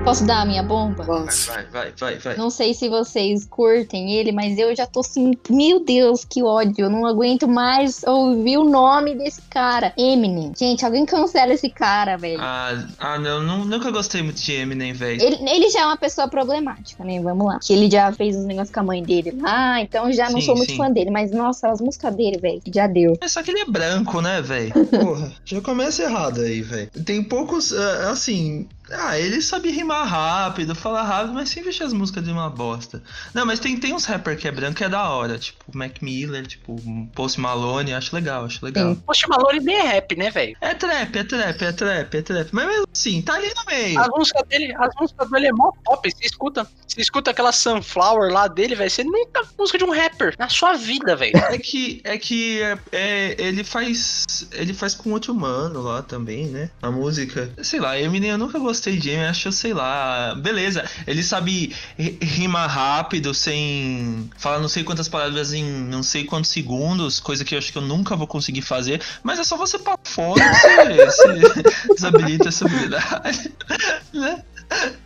Posso dar a minha bomba? Lance. Vai, vai, vai, vai. Não sei se vocês curtem ele, mas eu já tô assim, meu Deus, que ódio. Eu não aguento mais ouvir o nome desse cara. Eminem. Gente, alguém cancela esse cara, velho. Ah, ah não, nu- nunca gostei muito de Eminem, velho. Ele, ele já é uma pessoa problemática, né? Vamos lá. Que ele já fez os negócios com a mãe dele lá, então já não Sim, sou muito sim. fã dele. Mas, nossa, as músicas dele, velho, já deu. É só que ele é branco, né, velho? Porra, já começa errado aí, velho. Tem poucos, ah, assim. Ah, ele sabe rimar rápido, falar rápido, mas sempre deixa as músicas de uma bosta. Não, mas tem, tem uns rapper é branco que é da hora, tipo Mac Miller, tipo Post Malone, acho legal, acho legal. Sim. Post Malone nem é rap, né, velho? É trap, é trap, é trap, é trap. Mas mesmo assim, tá ali no meio. As músicas dele, as músicas dele é mó top. Você escuta, você escuta aquela Sunflower lá dele, velho. Você nunca ouviu música de um rapper na sua vida, velho. É que, é que é, é, ele faz. Ele faz com outro humano lá também, né? A música. Sei lá, Eminem eu nunca gostei de Eminem, acho, sei lá. Beleza, ele sabe ri- rimar rápido, sem. falar não sei quantas palavras em não sei quantos segundos, coisa que eu acho que eu nunca vou conseguir fazer. Mas é só você pra fora você, você desabilita essa habilidade. né?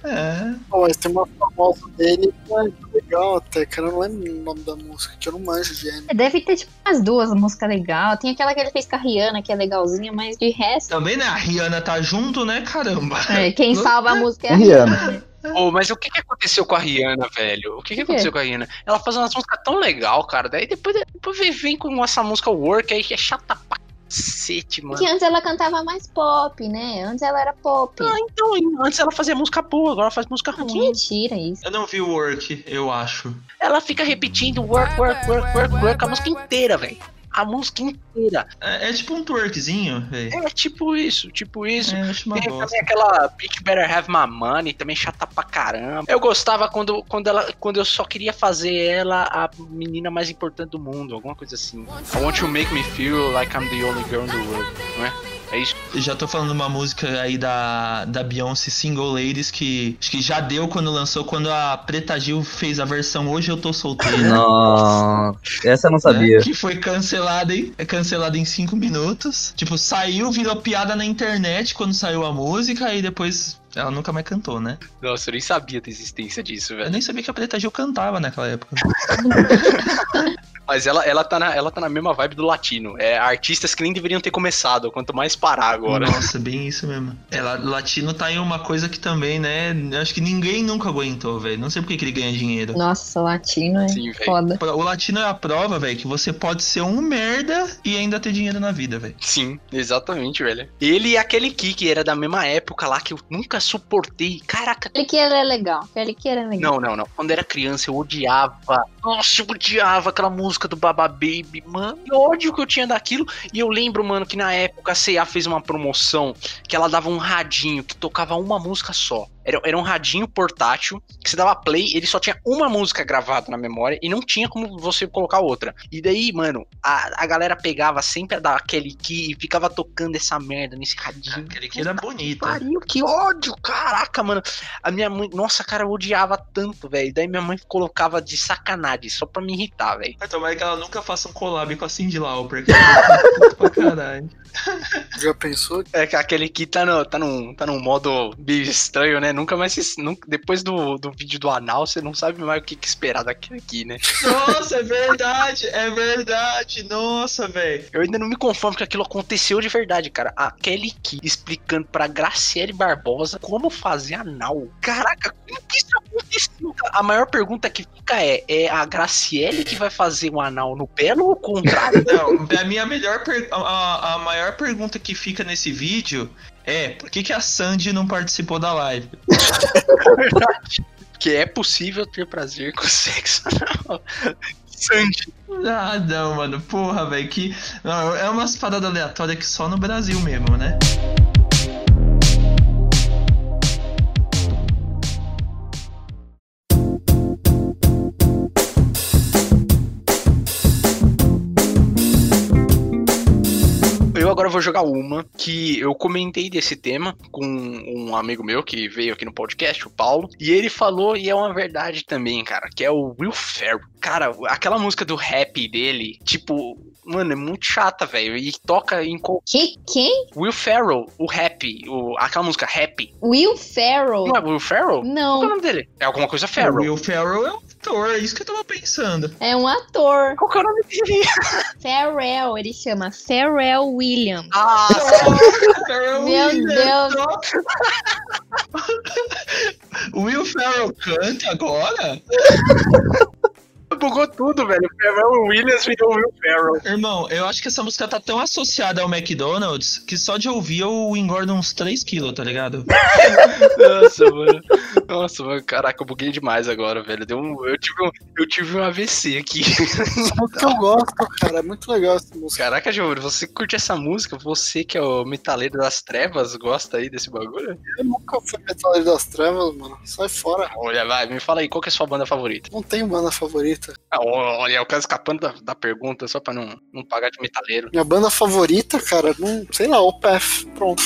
É. Pô, mas tem uma famosa dele é legal até, cara. Eu não lembro o nome da música, que eu não manjo de Eminem. Deve ter, tipo, umas duas músicas legais. Tem aquela que ele fez com a Rihanna, que é legalzinha, mas de resto. Também, né? A Rihanna tá junto, né? Caramba. É, quem salva a música é a É Rihanna. Rihanna. Pô, mas o que, que aconteceu com a Rihanna, velho? O que, que aconteceu com a Rihanna? Ela faz umas músicas tão legal, cara. Daí depois, depois vem- vem com essa música Work aí que é chata pra cacete, mano. Que antes ela cantava mais pop, né? Antes ela era pop. Ah, então, antes ela fazia música boa, agora ela faz música Ah, que ruim. mentira isso. Eu não vi o Work, eu acho. Ela fica repetindo work, work, work, work, work a música inteira, velho. A música inteira. É, é tipo um twerkzinho, velho. É tipo isso, tipo isso. É, eu acho uma Tem bosta. também aquela Bitch Better Have My Money, também chata pra caramba. Eu gostava quando, quando, ela, quando eu só queria fazer ela a menina mais importante do mundo, alguma coisa assim. I want you to make me feel like I'm the only girl in the world, não é? É isso. Eu já tô falando uma música aí da, da Beyoncé Single Ladies que acho que já deu quando lançou, quando a Preta Gil fez a versão Hoje Eu Tô Solteira. Nossa, essa eu não sabia. né? Que foi cancelada, hein? É cancelada em 5 minutos. Tipo, saiu, virou piada na internet quando saiu a música e depois ela nunca mais cantou, né? Nossa, eu nem sabia da existência disso, Eu velho. nem sabia que a Preta Gil cantava naquela época. Mas ela, ela, tá na, ela tá na mesma vibe do latino. É artistas que nem deveriam ter começado, quanto mais parar agora. Nossa, bem isso mesmo. É, la- latino tá em uma coisa que também, né? Acho que ninguém nunca aguentou, velho. Não sei por que que ele ganha dinheiro. Nossa, latino é Sim, velho. foda. O latino é a prova, velho, que você pode ser um merda e ainda ter dinheiro na vida, velho. Sim, exatamente, velho. Ele e aquele Ki, que era da mesma época lá, que eu nunca suportei. Caraca. Aquele que era legal. Aquele que era legal. Não, não, não. Quando era criança, eu odiava. Nossa, eu odiava aquela música do Baba Baby, mano. Que ódio que eu tinha daquilo. E eu lembro, mano, que na época a CA fez uma promoção que ela dava um radinho que tocava uma música só. Era, era um radinho portátil que você dava play, ele só tinha uma música gravada na memória e não tinha como você colocar outra. E daí, mano, a, a galera pegava sempre a daquele que e ficava tocando essa merda nesse radinho. Aquele que era bonito. Pariu, que ódio, caraca, mano. A minha mãe, nossa, cara, eu odiava tanto, velho. Daí minha mãe colocava de sacanagem, só pra me irritar, velho. Mas tomara que ela nunca faça um collab com a Cindy Lauper, que ela é pra caralho. Já pensou? É que aquele que tá, no, tá, num, tá num modo meio estranho, né? Nunca mais se, nunca, depois do, do vídeo do anal, você não sabe mais o que, que esperar daquele aqui, né? Nossa, é verdade, é verdade. Nossa, velho. Eu ainda não me conformo que aquilo aconteceu de verdade, cara. A Kelly Key explicando pra Graciele Barbosa como fazer anal. Caraca, como que isso A maior pergunta que fica é: é a Graciele que vai fazer um anal no pelo ou o contrário? Não, a minha melhor per- a, a maior pergunta que fica nesse vídeo é por que, que a Sandy não participou da live? que é possível ter prazer com sexo anal. Sandy. Ah, não, mano. Porra, velho. Que. Não, é umas paradas aleatórias que só no Brasil mesmo, né? Eu vou jogar uma que eu comentei desse tema com um amigo meu que veio aqui no podcast, o Paulo, e ele falou, e é uma verdade também, cara, que é o Will Ferrell. Cara, aquela música do rap dele, tipo, mano, é muito chata, velho. E toca em Que, quem? Will Ferrell, o rap, o, aquela música rap. Will Ferrell? Não é Will Ferrell? Qual é o Não, nome dele? É alguma coisa O Ferrell. Will Ferrell é um ator, é isso que eu tava pensando. é um ator. Qual que é o nome dele? Pharrell, ele chama Pharrell Williams. Ah, Ferrell Meu Williams. Deus. O Will Ferrell canta agora? bugou tudo, velho. O Williams virou Will Ferrell. Irmão, eu acho que essa música tá tão associada ao McDonald's que só de ouvir eu engordo uns 3 quilos, tá ligado? Nossa, mano. Nossa, mano. Caraca, eu buguei demais agora, velho. Deu um, eu, tive um, eu tive um AVC aqui. Essa música eu gosto, cara. É muito legal essa música. Caraca, Giovanni, você curte essa música? Você que é o metaleiro das trevas, gosta aí desse bagulho? Eu nunca fui metaleiro das trevas, mano. Sai fora. Olha, vai, me fala aí, qual que é a sua banda favorita? Não tenho banda favorita. Ah, olha, o cara escapando da, da pergunta só pra não, não pagar de metaleiro. Minha banda favorita, cara, não sei lá, Opeth. Pronto.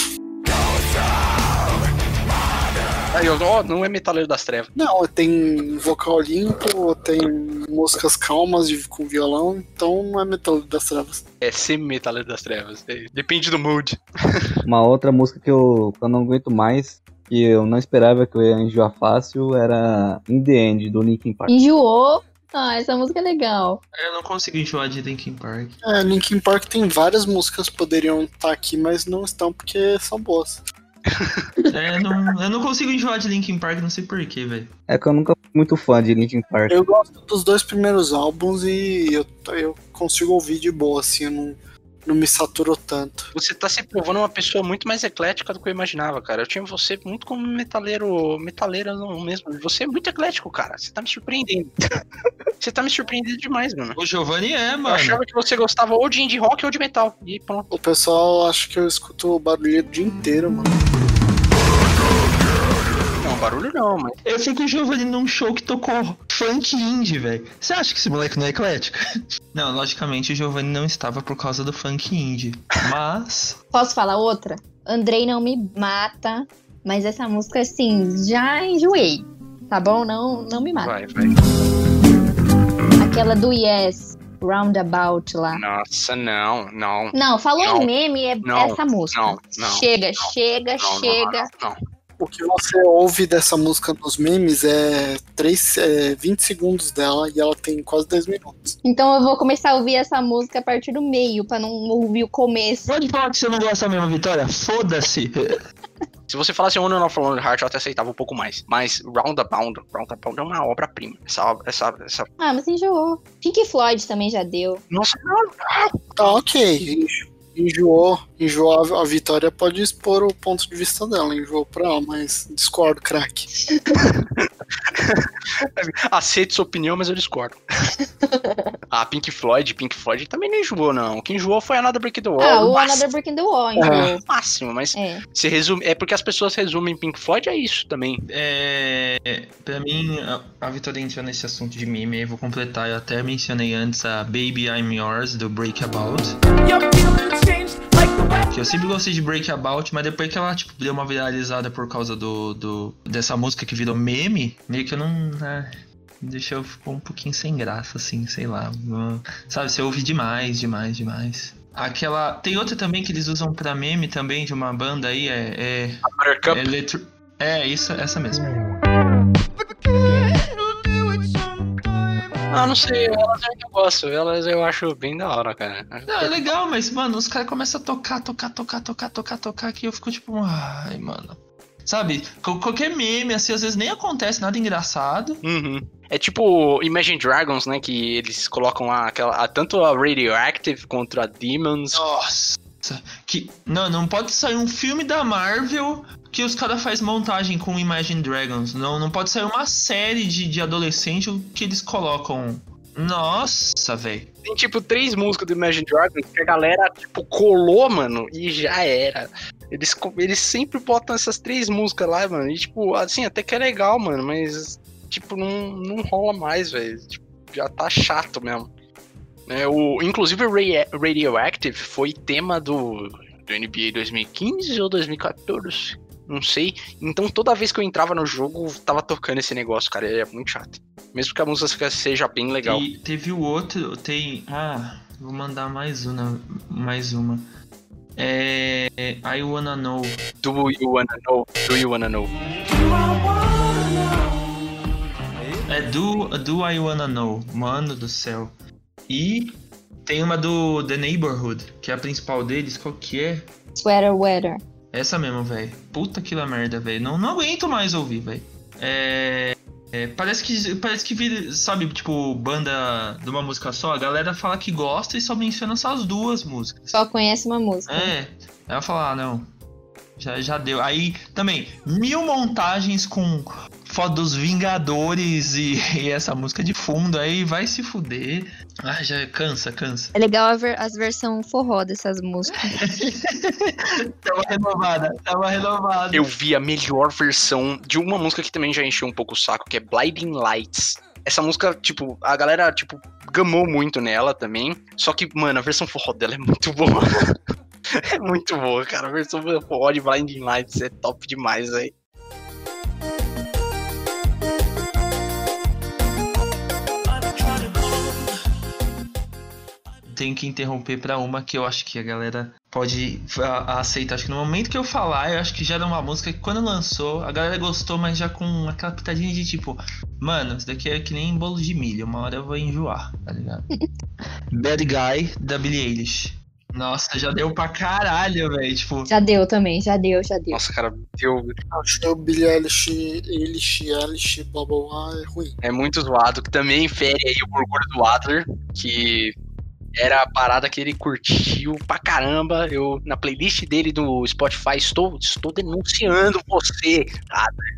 Aí, ó, ó, não é metaleiro das trevas. Não, tem vocal limpo, tem músicas calmas de- com violão, então não é metaleiro das trevas. É semi-metaleiro das trevas. É, Depende do mood. Uma outra música que eu, que eu não aguento mais, que eu não esperava que eu ia enjoar fácil, era In The End, do Linkin Park. Enjoou? Ah, essa música é legal. Eu não consigo enjoar de Linkin Park. É, Linkin Park tem várias músicas que poderiam estar aqui, mas não estão porque são boas. É, não, eu não consigo enjoar de Linkin Park, não sei porquê, velho. É que eu nunca fui muito fã de Linkin Park. Eu gosto dos dois primeiros álbuns e eu, eu consigo ouvir de boa, assim, eu não, não me saturou tanto. Você tá se provando uma pessoa muito mais eclética do que eu imaginava, cara. Eu tinha você muito como metaleiro, metaleira não mesmo. Você é muito eclético, cara. Você tá me surpreendendo. você tá me surpreendendo demais, mano. O Giovanni é, Eu mano. achava que você gostava ou de indie rock ou de metal. E pronto. O pessoal acha que eu escuto barulho o dia inteiro, mano. Barulho não, mas. Eu fui com o Giovanni num show que tocou funk indie, velho. Você acha que esse moleque não é eclético? Não, logicamente o Giovanni não estava por causa do funk indie. Mas. Posso falar outra? Andrei não me mata, mas essa música, assim, já enjoei. Tá bom? Não, não me mata. Vai, vai. Aquela do Yes, Roundabout lá. Nossa, não, não. Não, falou Não. em meme, é Não, essa música. não, não, chega, não, chega, Não, não, chega. não, não. O que você ouve dessa música nos memes é, 3, é 20 segundos dela e ela tem quase 10 minutos. Então eu vou começar a ouvir essa música a partir do meio, pra não ouvir o começo. Pode falar que você não gosta mesmo, Vitória? Foda-se. Se você falasse On and Off Lonely Heart, eu até aceitava um pouco mais. Mas Roundabout, Roundabout é uma obra-prima. Essa, obra- essa, essa. Ah, mas enjoou. Pink Floyd também já deu. Nossa, não. Tá ok. Enjoou, enjoou a- Vitória pode expor o ponto de vista dela, enjoou pra ela, mas discordo, craque. Aceito sua opinião, mas eu discordo. a Pink Floyd, Pink Floyd também não enjoou, não. O que enjoou foi Another Break the Wall. ah, o máximo. Another Brick in the Wall enjoou. No máximo, mas É. se resume, é porque as pessoas resumem Pink Floyd, é isso também. É. Pra mim, a, a Vitória entrou nesse assunto de meme, eu vou completar. Eu até mencionei antes a Baby I'm Yours, do Breakabout. Que eu sempre gostei de Breakabout, mas depois que ela, tipo, deu uma viralizada por causa do, do dessa música que virou meme, meio que eu não. né, me deixou ficou um pouquinho sem graça, assim, sei lá. Sabe, você ouve demais, demais, demais. Aquela. Tem outra também que eles usam pra meme também, de uma banda aí, é. é Buttercup. Eletro... É, isso, essa mesmo. Ah, não sei, elas eu ainda gosto. Elas eu acho bem da hora, cara. Não, é legal, mas, mano, os caras começam a tocar, tocar, tocar, tocar, tocar, tocar, que eu fico tipo, ai, mano. Sabe, qualquer meme, assim, às vezes nem acontece nada engraçado. Uhum. É tipo Imagine Dragons, né? Que eles colocam lá aquela, a- tanto a Radioactive contra a Demons. Nossa. Que, não, não pode sair um filme da Marvel que os caras fazem montagem com Imagine Dragons. Não, não pode sair uma série de, de adolescente que eles colocam. Nossa, velho. Tem tipo três músicas do Imagine Dragons que a galera tipo colou, mano, e já era. Eles, eles sempre botam essas três músicas lá, mano. E tipo, assim, até que é legal, mano, mas tipo, não, não rola mais, velho. Tipo, já tá chato mesmo. É, o, inclusive, Radioactive foi tema do, do NBA 2015 ou 2014. Não sei. Então toda vez que eu entrava no jogo, tava tocando esse negócio, cara. Ele é muito chato. Mesmo que a música seja bem legal. E teve o outro, tem. Ah, vou mandar mais uma. Mais uma. É. I Wanna Know. Do you wanna know? Do you wanna know? É do, do I Wanna Know. Mano do céu. E tem uma do The Neighborhood, que é a principal deles. Qual que é? Sweater Weather. Essa mesmo, velho. Puta que la merda, velho. Não, não aguento mais ouvir, velho. É, é, parece que parece que vira, sabe, tipo, banda de uma música só, a galera fala que gosta e só menciona essas duas músicas. Só conhece uma música. É. Aí ela fala, ah, não. Já, já deu. Aí também, mil montagens com foto dos Vingadores e, e essa música de fundo, aí vai se fuder. Ah, já cansa, cansa. É legal a ver- as versões forró dessas músicas. Tava renovada, tava renovada. Eu vi a melhor versão de uma música que também já encheu um pouco o saco, que é Blinding Lights. Essa música, tipo, a galera, tipo, gamou muito nela também. Só que, mano, a versão forró dela é muito boa. é muito boa, cara. A versão forró de Blinding Lights é top demais, velho. Tenho que interromper pra uma que eu acho que a galera pode aceitar. Acho que no momento que eu falar, eu acho que já era uma música que quando lançou, a galera gostou, mas já com aquela pitadinha de tipo, mano, isso daqui é que nem bolo de milho, uma hora eu vou enjoar, tá ligado? Bad Guy da Billie Eilish. Nossa, já deu pra caralho, velho. Tipo, Já deu também, já deu, já deu. Nossa, cara, eu, Achei o Billie Eilish, Eilish, Eilish, blá blá blá, é ruim. é muito zoado. Que também fere aí o orgulho do Adler, que era a parada que ele curtiu pra caramba. Eu, na playlist dele do Spotify, estou, estou denunciando você, Adler.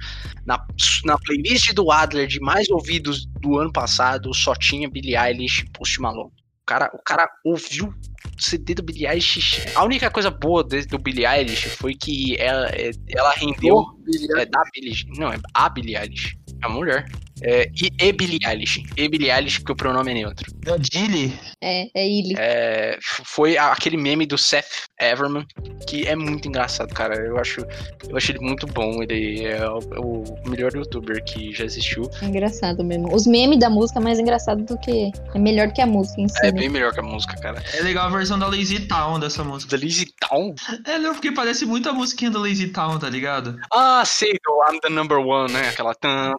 Na, na playlist do Adler de mais ouvidos do ano passado, só tinha Billie Eilish e Post Malone. O cara, o cara ouviu o CD do Billie Eilish. A única coisa boa de- do Billie Eilish foi que ela, ela rendeu. O Billie É da Billie Não, é a Billie Eilish. É a mulher. É, e, e Billie Eilish. E Billie Eilish, porque o pronome é neutro. da Dilly. É, é ele. É, foi aquele meme do Seth Everman, que é muito engraçado, cara. Eu acho, eu acho ele muito bom. Ele é o, o melhor youtuber que já existiu. É engraçado mesmo. Os memes da música é mais engraçado do que. É melhor que a música em si. É né? bem melhor que a música, cara. É legal a versão da Lazy Town dessa música. The Lazy Town? É, não, porque parece muito a musiquinha da Lazy Town, tá ligado? Ah, sei, do I'm the number one, né? Aquela. tan-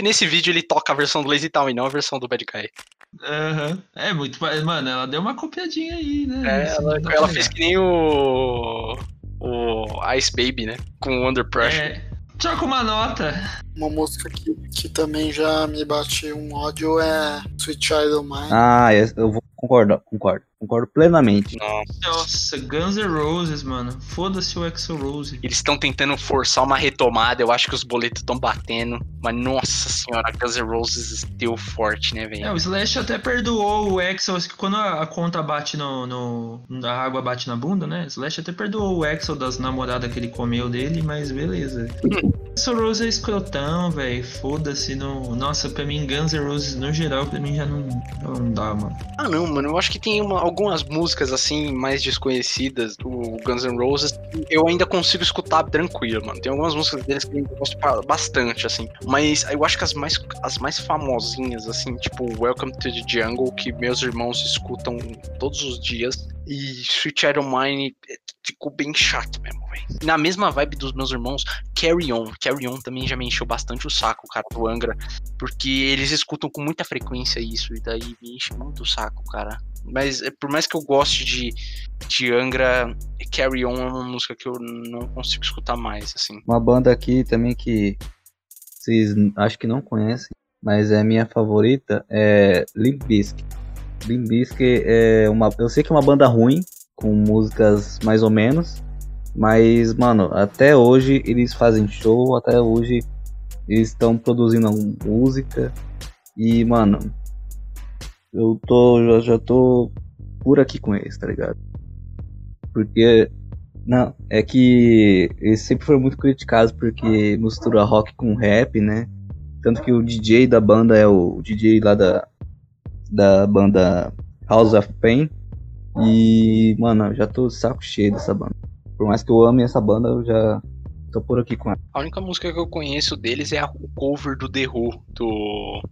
Inclusive, nesse vídeo ele toca a versão do Lazy Town e não a versão do Bad Guy. Aham. É muito. Mano, ela deu uma copiadinha aí, né? É, ela, pra ela fez que nem o. O Ice Baby, né? Com Under Pressure. É. Troca uma nota. Uma música que, que também já me bate um ódio é Sweet Child of Mine. Ah, eu vou concordar, concordo. Concordo plenamente. Nossa. Nossa, Guns N' Roses, mano. Foda-se o Exo Rose. Eles estão tentando forçar uma retomada. Eu acho que os boletos estão batendo. Mas nossa senhora, Guns N' Roses deu forte, né, É, velho? o Slash até perdoou o Axel, acho que quando a, conta bate no, no. A água bate na bunda, né? O Slash até perdoou o Axel das namoradas que ele comeu dele, mas beleza. Axel Rose é escrotão, velho. Foda-se. No... Nossa, pra mim, Guns N' Roses no geral, pra mim já não, não dá, mano. Ah, não, mano. Eu acho que tem uma- algumas músicas assim mais desconhecidas do Guns N' Roses. Eu ainda consigo escutar tranquilo, mano. Tem algumas músicas deles que eu gosto bastante, assim. Mas eu acho que as mais, as mais famosinhas, assim, tipo Welcome to the Jungle, que meus irmãos escutam todos os dias. E Sweet of Mine eh, ficou bem chato mesmo, velho. Na mesma vibe dos meus irmãos, Carry On. Carry On também já me encheu bastante o saco, cara, do Angra. Porque eles escutam com muita frequência isso, e daí me enche muito o saco, cara. Mas eh, por mais que eu goste de, de Angra, Carry On é uma música que eu não consigo escutar mais, assim. Uma banda aqui também que vocês acho que não conhecem, mas é minha favorita, é Limp Bizkit. Limp Bizkit é uma, eu sei que é uma banda ruim, com músicas mais ou menos, mas mano, até hoje eles fazem show, até hoje eles estão produzindo música e mano, eu tô já, já tô por aqui com eles, tá ligado? Porque não, é que eles sempre foram muito criticados porque mistura rock com rap, né? Tanto que o DJ da banda é o DJ lá da, da banda House of Pain. E, mano, eu já tô saco cheio dessa banda. Por mais que eu ame essa banda, eu já tô por aqui com ela. A única música que eu conheço deles é o cover do The Who, do.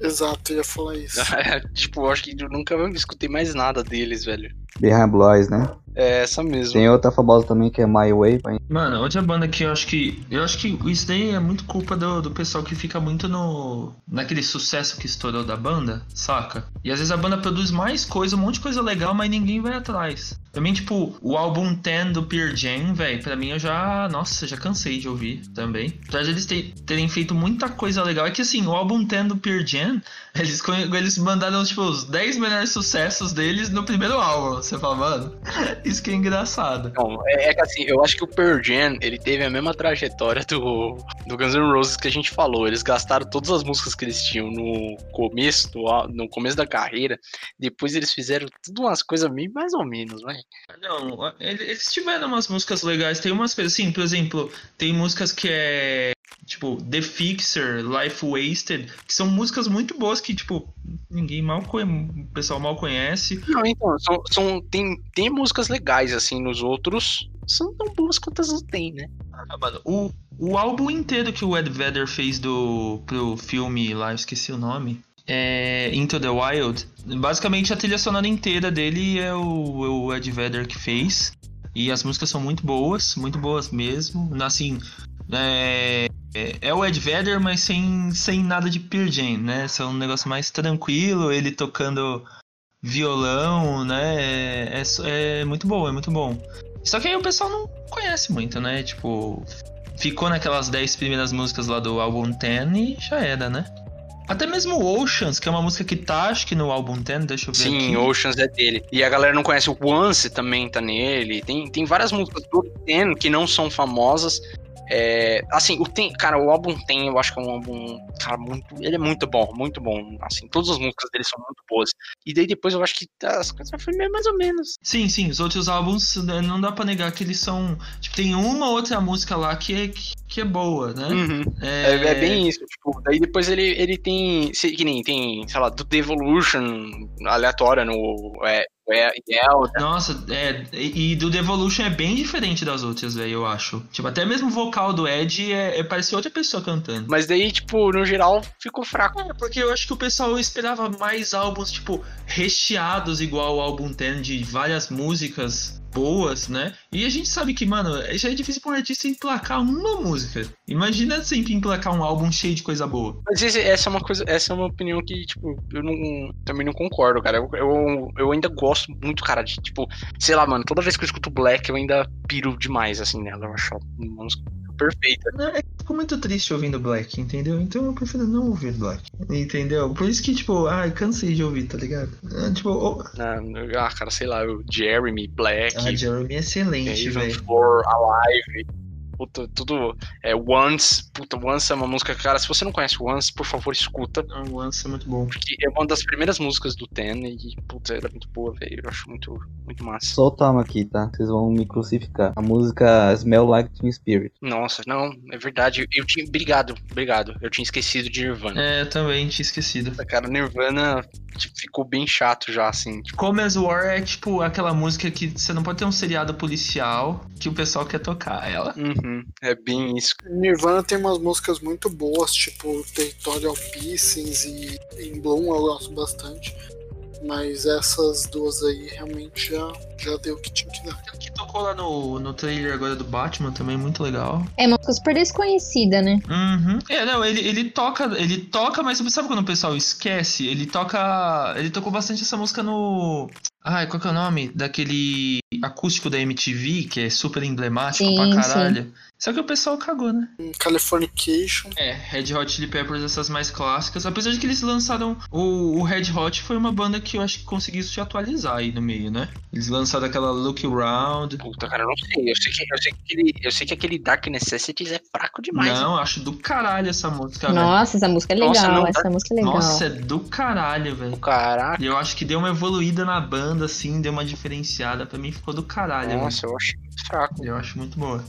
Exato, ia falar isso. tipo, eu acho que eu nunca escutei mais nada deles, velho. Behind Blue Eyes, né? É essa mesmo. Tem outra famosa também que é My Way. Mano, outra banda que eu acho que. Eu acho que isso daí é muito culpa do, do pessoal que fica muito no. naquele sucesso que estourou da banda, saca? E às vezes a banda produz mais coisa, um monte de coisa legal, mas ninguém vai atrás. Também, tipo, o álbum 10 do Pearl Jam, velho, pra mim eu já. Nossa, já cansei de ouvir também. Apesar de eles ter- terem feito muita coisa legal. É que assim, o álbum 10 do Pearl Jam, eles, eles mandaram, tipo, os 10 melhores sucessos deles no primeiro álbum. Você fala, mano, isso que é engraçado. Não, é, é que assim, eu acho que o Pearl Jam, ele teve a mesma trajetória do, do Guns N' Roses que a gente falou. Eles gastaram todas as músicas que eles tinham no começo, do no começo da carreira. Depois eles fizeram tudo umas coisas meio mais ou menos, vai. Não, ele- eles tiveram umas músicas legais. Tem umas coisas assim, por exemplo, tem músicas que é. Tipo, The Fixer, Life Wasted, que são músicas muito boas que, tipo, ninguém mal conhece, o pessoal mal conhece. Não, então, são, são- tem, tem músicas legais, assim, nos outros. São tão boas quanto as não tem, né? Ah, mano, o, o álbum inteiro que o Ed Vedder fez do, pro filme lá, eu esqueci o nome. É Into the Wild. Basicamente a trilha sonora inteira dele é o, o Ed Vedder que fez. E as músicas são muito boas, muito boas mesmo. Assim, é, é, é o Ed Vedder, mas sem, sem nada de Pearl Jam, né? São um negócio mais tranquilo, ele tocando violão, né? É, é, é muito bom, é muito bom. Só que aí o pessoal não conhece muito, né? Tipo, ficou naquelas 10 primeiras músicas lá do álbum 10 e já era, né? Até mesmo Oceans, que é uma música que tá, acho que no álbum 10, deixa eu ver Sim, aqui. Oceans é dele. E a galera não conhece o Once também tá nele. Tem, tem várias músicas do Ten que não são famosas. É, assim, o Ten, cara, o álbum Ten, eu acho que é um álbum, cara, muito, ele é muito bom, muito bom. Assim, todas as músicas dele são muito boas. E daí depois eu acho que as coisas foi mais ou menos. Sim, sim, os outros álbuns né, não dá pra negar que eles são. Tipo, tem uma outra música lá que é, que é boa, né? Uhum. É, é bem isso, tipo, daí depois ele, ele tem, sei que nem tem, sei lá, do Devolution aleatória no é, é, Yell, Nossa, é, e e do Devolution é bem diferente das outras, velho, eu acho. Tipo, até mesmo o vocal do Ed é, é parece outra pessoa cantando. mas daí, tipo, no geral ficou fraco. É, porque eu acho que o pessoal esperava mais álbuns, tipo, recheados igual o álbum 10 de várias músicas boas, né? E a gente sabe que, mano, já é difícil pra um artista emplacar uma música. Imagina sempre emplacar um álbum cheio de coisa boa. Mas essa é uma coisa, essa é uma opinião que, tipo, eu não, também não concordo, cara. Eu, eu, eu ainda gosto muito, cara, de, tipo, sei lá, mano, toda vez que eu escuto Black, eu ainda piro demais, assim, nela. Eu acho uma música perfeita. É fico muito triste ouvindo Black, entendeu? Então eu prefiro não ouvir Black, entendeu? Por isso que, tipo, ai, cansei de ouvir, tá ligado? É, tipo, o- Ah, cara, sei lá, o Jeremy, Black, ah, Jeremy é excelente, velho. for Alive. Puta, tudo. É, Once. Puta, Once é uma música, cara. Se você não conhece Once, por favor, escuta. O Once é muito bom. Porque é uma das primeiras músicas do Ten e, puta, ela é muito boa, velho. Eu acho muito, muito massa. Solta uma aqui, tá? Vocês vão me crucificar. A música Smell Like Teen Spirit. Nossa, não, é verdade. Eu tinha. Obrigado, obrigado. Eu tinha esquecido de Nirvana. É, eu também tinha esquecido. Cara, Nirvana tipo, ficou bem chato já, assim. Tipo, Come as War é tipo aquela música que você não pode ter um seriado policial que o pessoal quer tocar ela. uhum, é bem isso. Nirvana tem umas músicas muito boas, tipo Territorial Pieces e In Bloom eu gosto bastante. Mas essas duas aí realmente já, já deu o que tinha que dar. Aquela que tocou lá no, no trailer agora do Batman também, muito legal. É uma música super desconhecida, né? Uhum. É, não, ele, ele toca, ele toca, mas sabe quando o pessoal esquece? Ele toca. Ele tocou bastante essa música no. Ai, qual que é o nome? Daquele acústico da MTV, que é super emblemático Sim, pra caralho. Só que o pessoal cagou, né? Californication, É, Red Hot Chili Peppers, essas mais clássicas. Apesar de que eles lançaram. O, o Red Hot foi uma banda que eu acho que conseguiu se atualizar aí no meio, né? Eles lançaram aquela Look Around. Puta, cara, eu não sei. Eu sei que, eu sei que, aquele, eu sei que aquele Dark Necessities é fraco demais. Não, acho do caralho essa música, velho. Nossa, essa música é legal, Nossa, não, essa música é legal. Nossa, é do caralho, velho. Caraca, E eu acho que deu uma evoluída na banda, assim, deu uma diferenciada. Pra mim ficou do caralho, velho. nossa, eu achei muito fraco. Eu acho muito boa.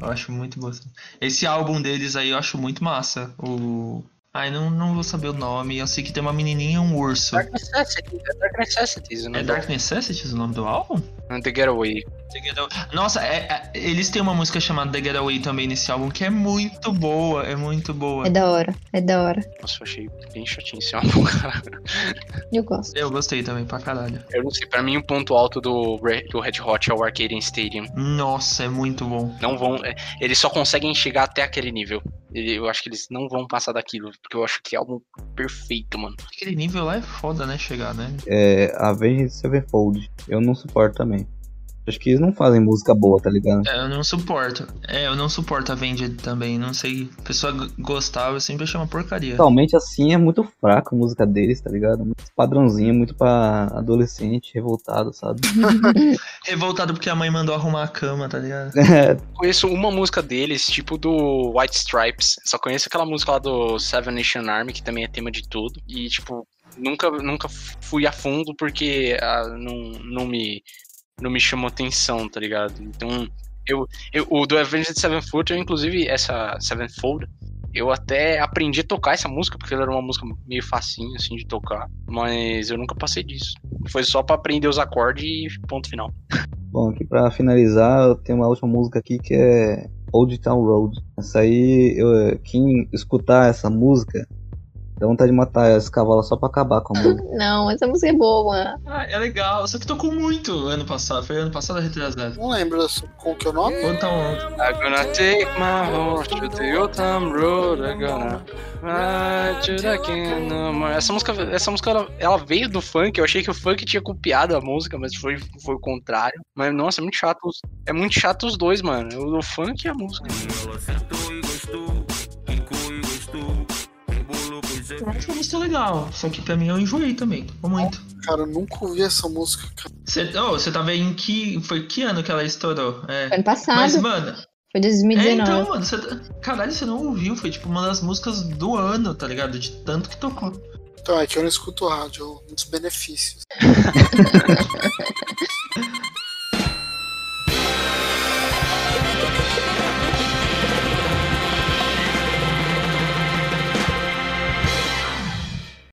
Eu acho muito boa. assim. Esse álbum deles aí eu acho muito massa. O Ai, não, não vou saber o nome. Eu sei que tem uma menininha e um urso. Dark Necessities, é Dark Necessities, né? É Dark Necessities o nome do álbum? The Getaway. The Getaway. Nossa, é- é- eles têm uma música chamada The Getaway também nesse álbum, que é muito boa, é muito boa. É da hora, é da hora. Nossa, eu achei bem chatinho esse álbum, cara. Eu gosto. Eu gostei também pra caralho. Eu não sei, pra mim o ponto alto do, do Red Hot é o Arcadian Stadium. Nossa, é muito bom. Não vão. é, eles só conseguem chegar até aquele nível. Eu acho que eles não vão passar daquilo, porque eu acho que é álbum perfeito, mano. Aquele nível lá é foda, né? Chegar, né? É, Avenged Sevenfold. Eu não suporto também. Acho que eles não fazem música boa, tá ligado? É, eu não suporto. É, eu não suporto a Vended também. Não sei. A pessoa gostava, eu sempre achei uma porcaria. Totalmente assim é muito fraco a música deles, tá ligado? Muito padrãozinho, muito pra adolescente, revoltado, sabe? Revoltado porque a mãe mandou arrumar a cama, tá ligado? É, Conheço uma música deles, tipo do White Stripes. Só conheço aquela música lá do Seven Nation Army, que também é tema de tudo. E, tipo, nunca, nunca fui a fundo porque ah, não, não, me, não me chamou atenção, tá ligado? Então, eu, eu, o do Avenged Sevenfold, eu, inclusive, essa Sevenfold, eu até aprendi a tocar essa música, porque ela era uma música meio facinho, assim, de tocar. Mas eu nunca passei disso. Foi só pra aprender os acordes e ponto final. Bom, aqui pra finalizar, eu tenho uma última música aqui que é Old Town Road. Essa aí, eu, quem escutar essa música, dá vontade de matar esse cavalo só pra acabar com a música. Não, essa música é boa. Ah, é legal. Só que tocou muito ano passado. Foi ano passado ou retrasado? Não lembro dessa- como que é o nome? Então, I'm gonna take my horse to the old town road. I'm gonna ride to the kingdom. Essa música, essa música ela, ela veio do funk. Eu achei que o funk tinha copiado a música, mas foi, foi o contrário. Mas nossa, é muito chato. os- É muito chato os dois, mano. O, o funk e a música. eu acho que a música é legal. Só que pra mim eu enjoei também. Tocou muito. Cara, eu nunca ouvi essa música, cara. Você oh, você tava em que. Foi que ano que ela estourou? É. Foi ano passado. Mas, mano. Foi É, 2019. então, mano, você, tá- caralho, você não ouviu, foi tipo uma das músicas do ano, tá ligado? De tanto que tocou. Então, é que eu não escuto rádio, é um dos benefícios.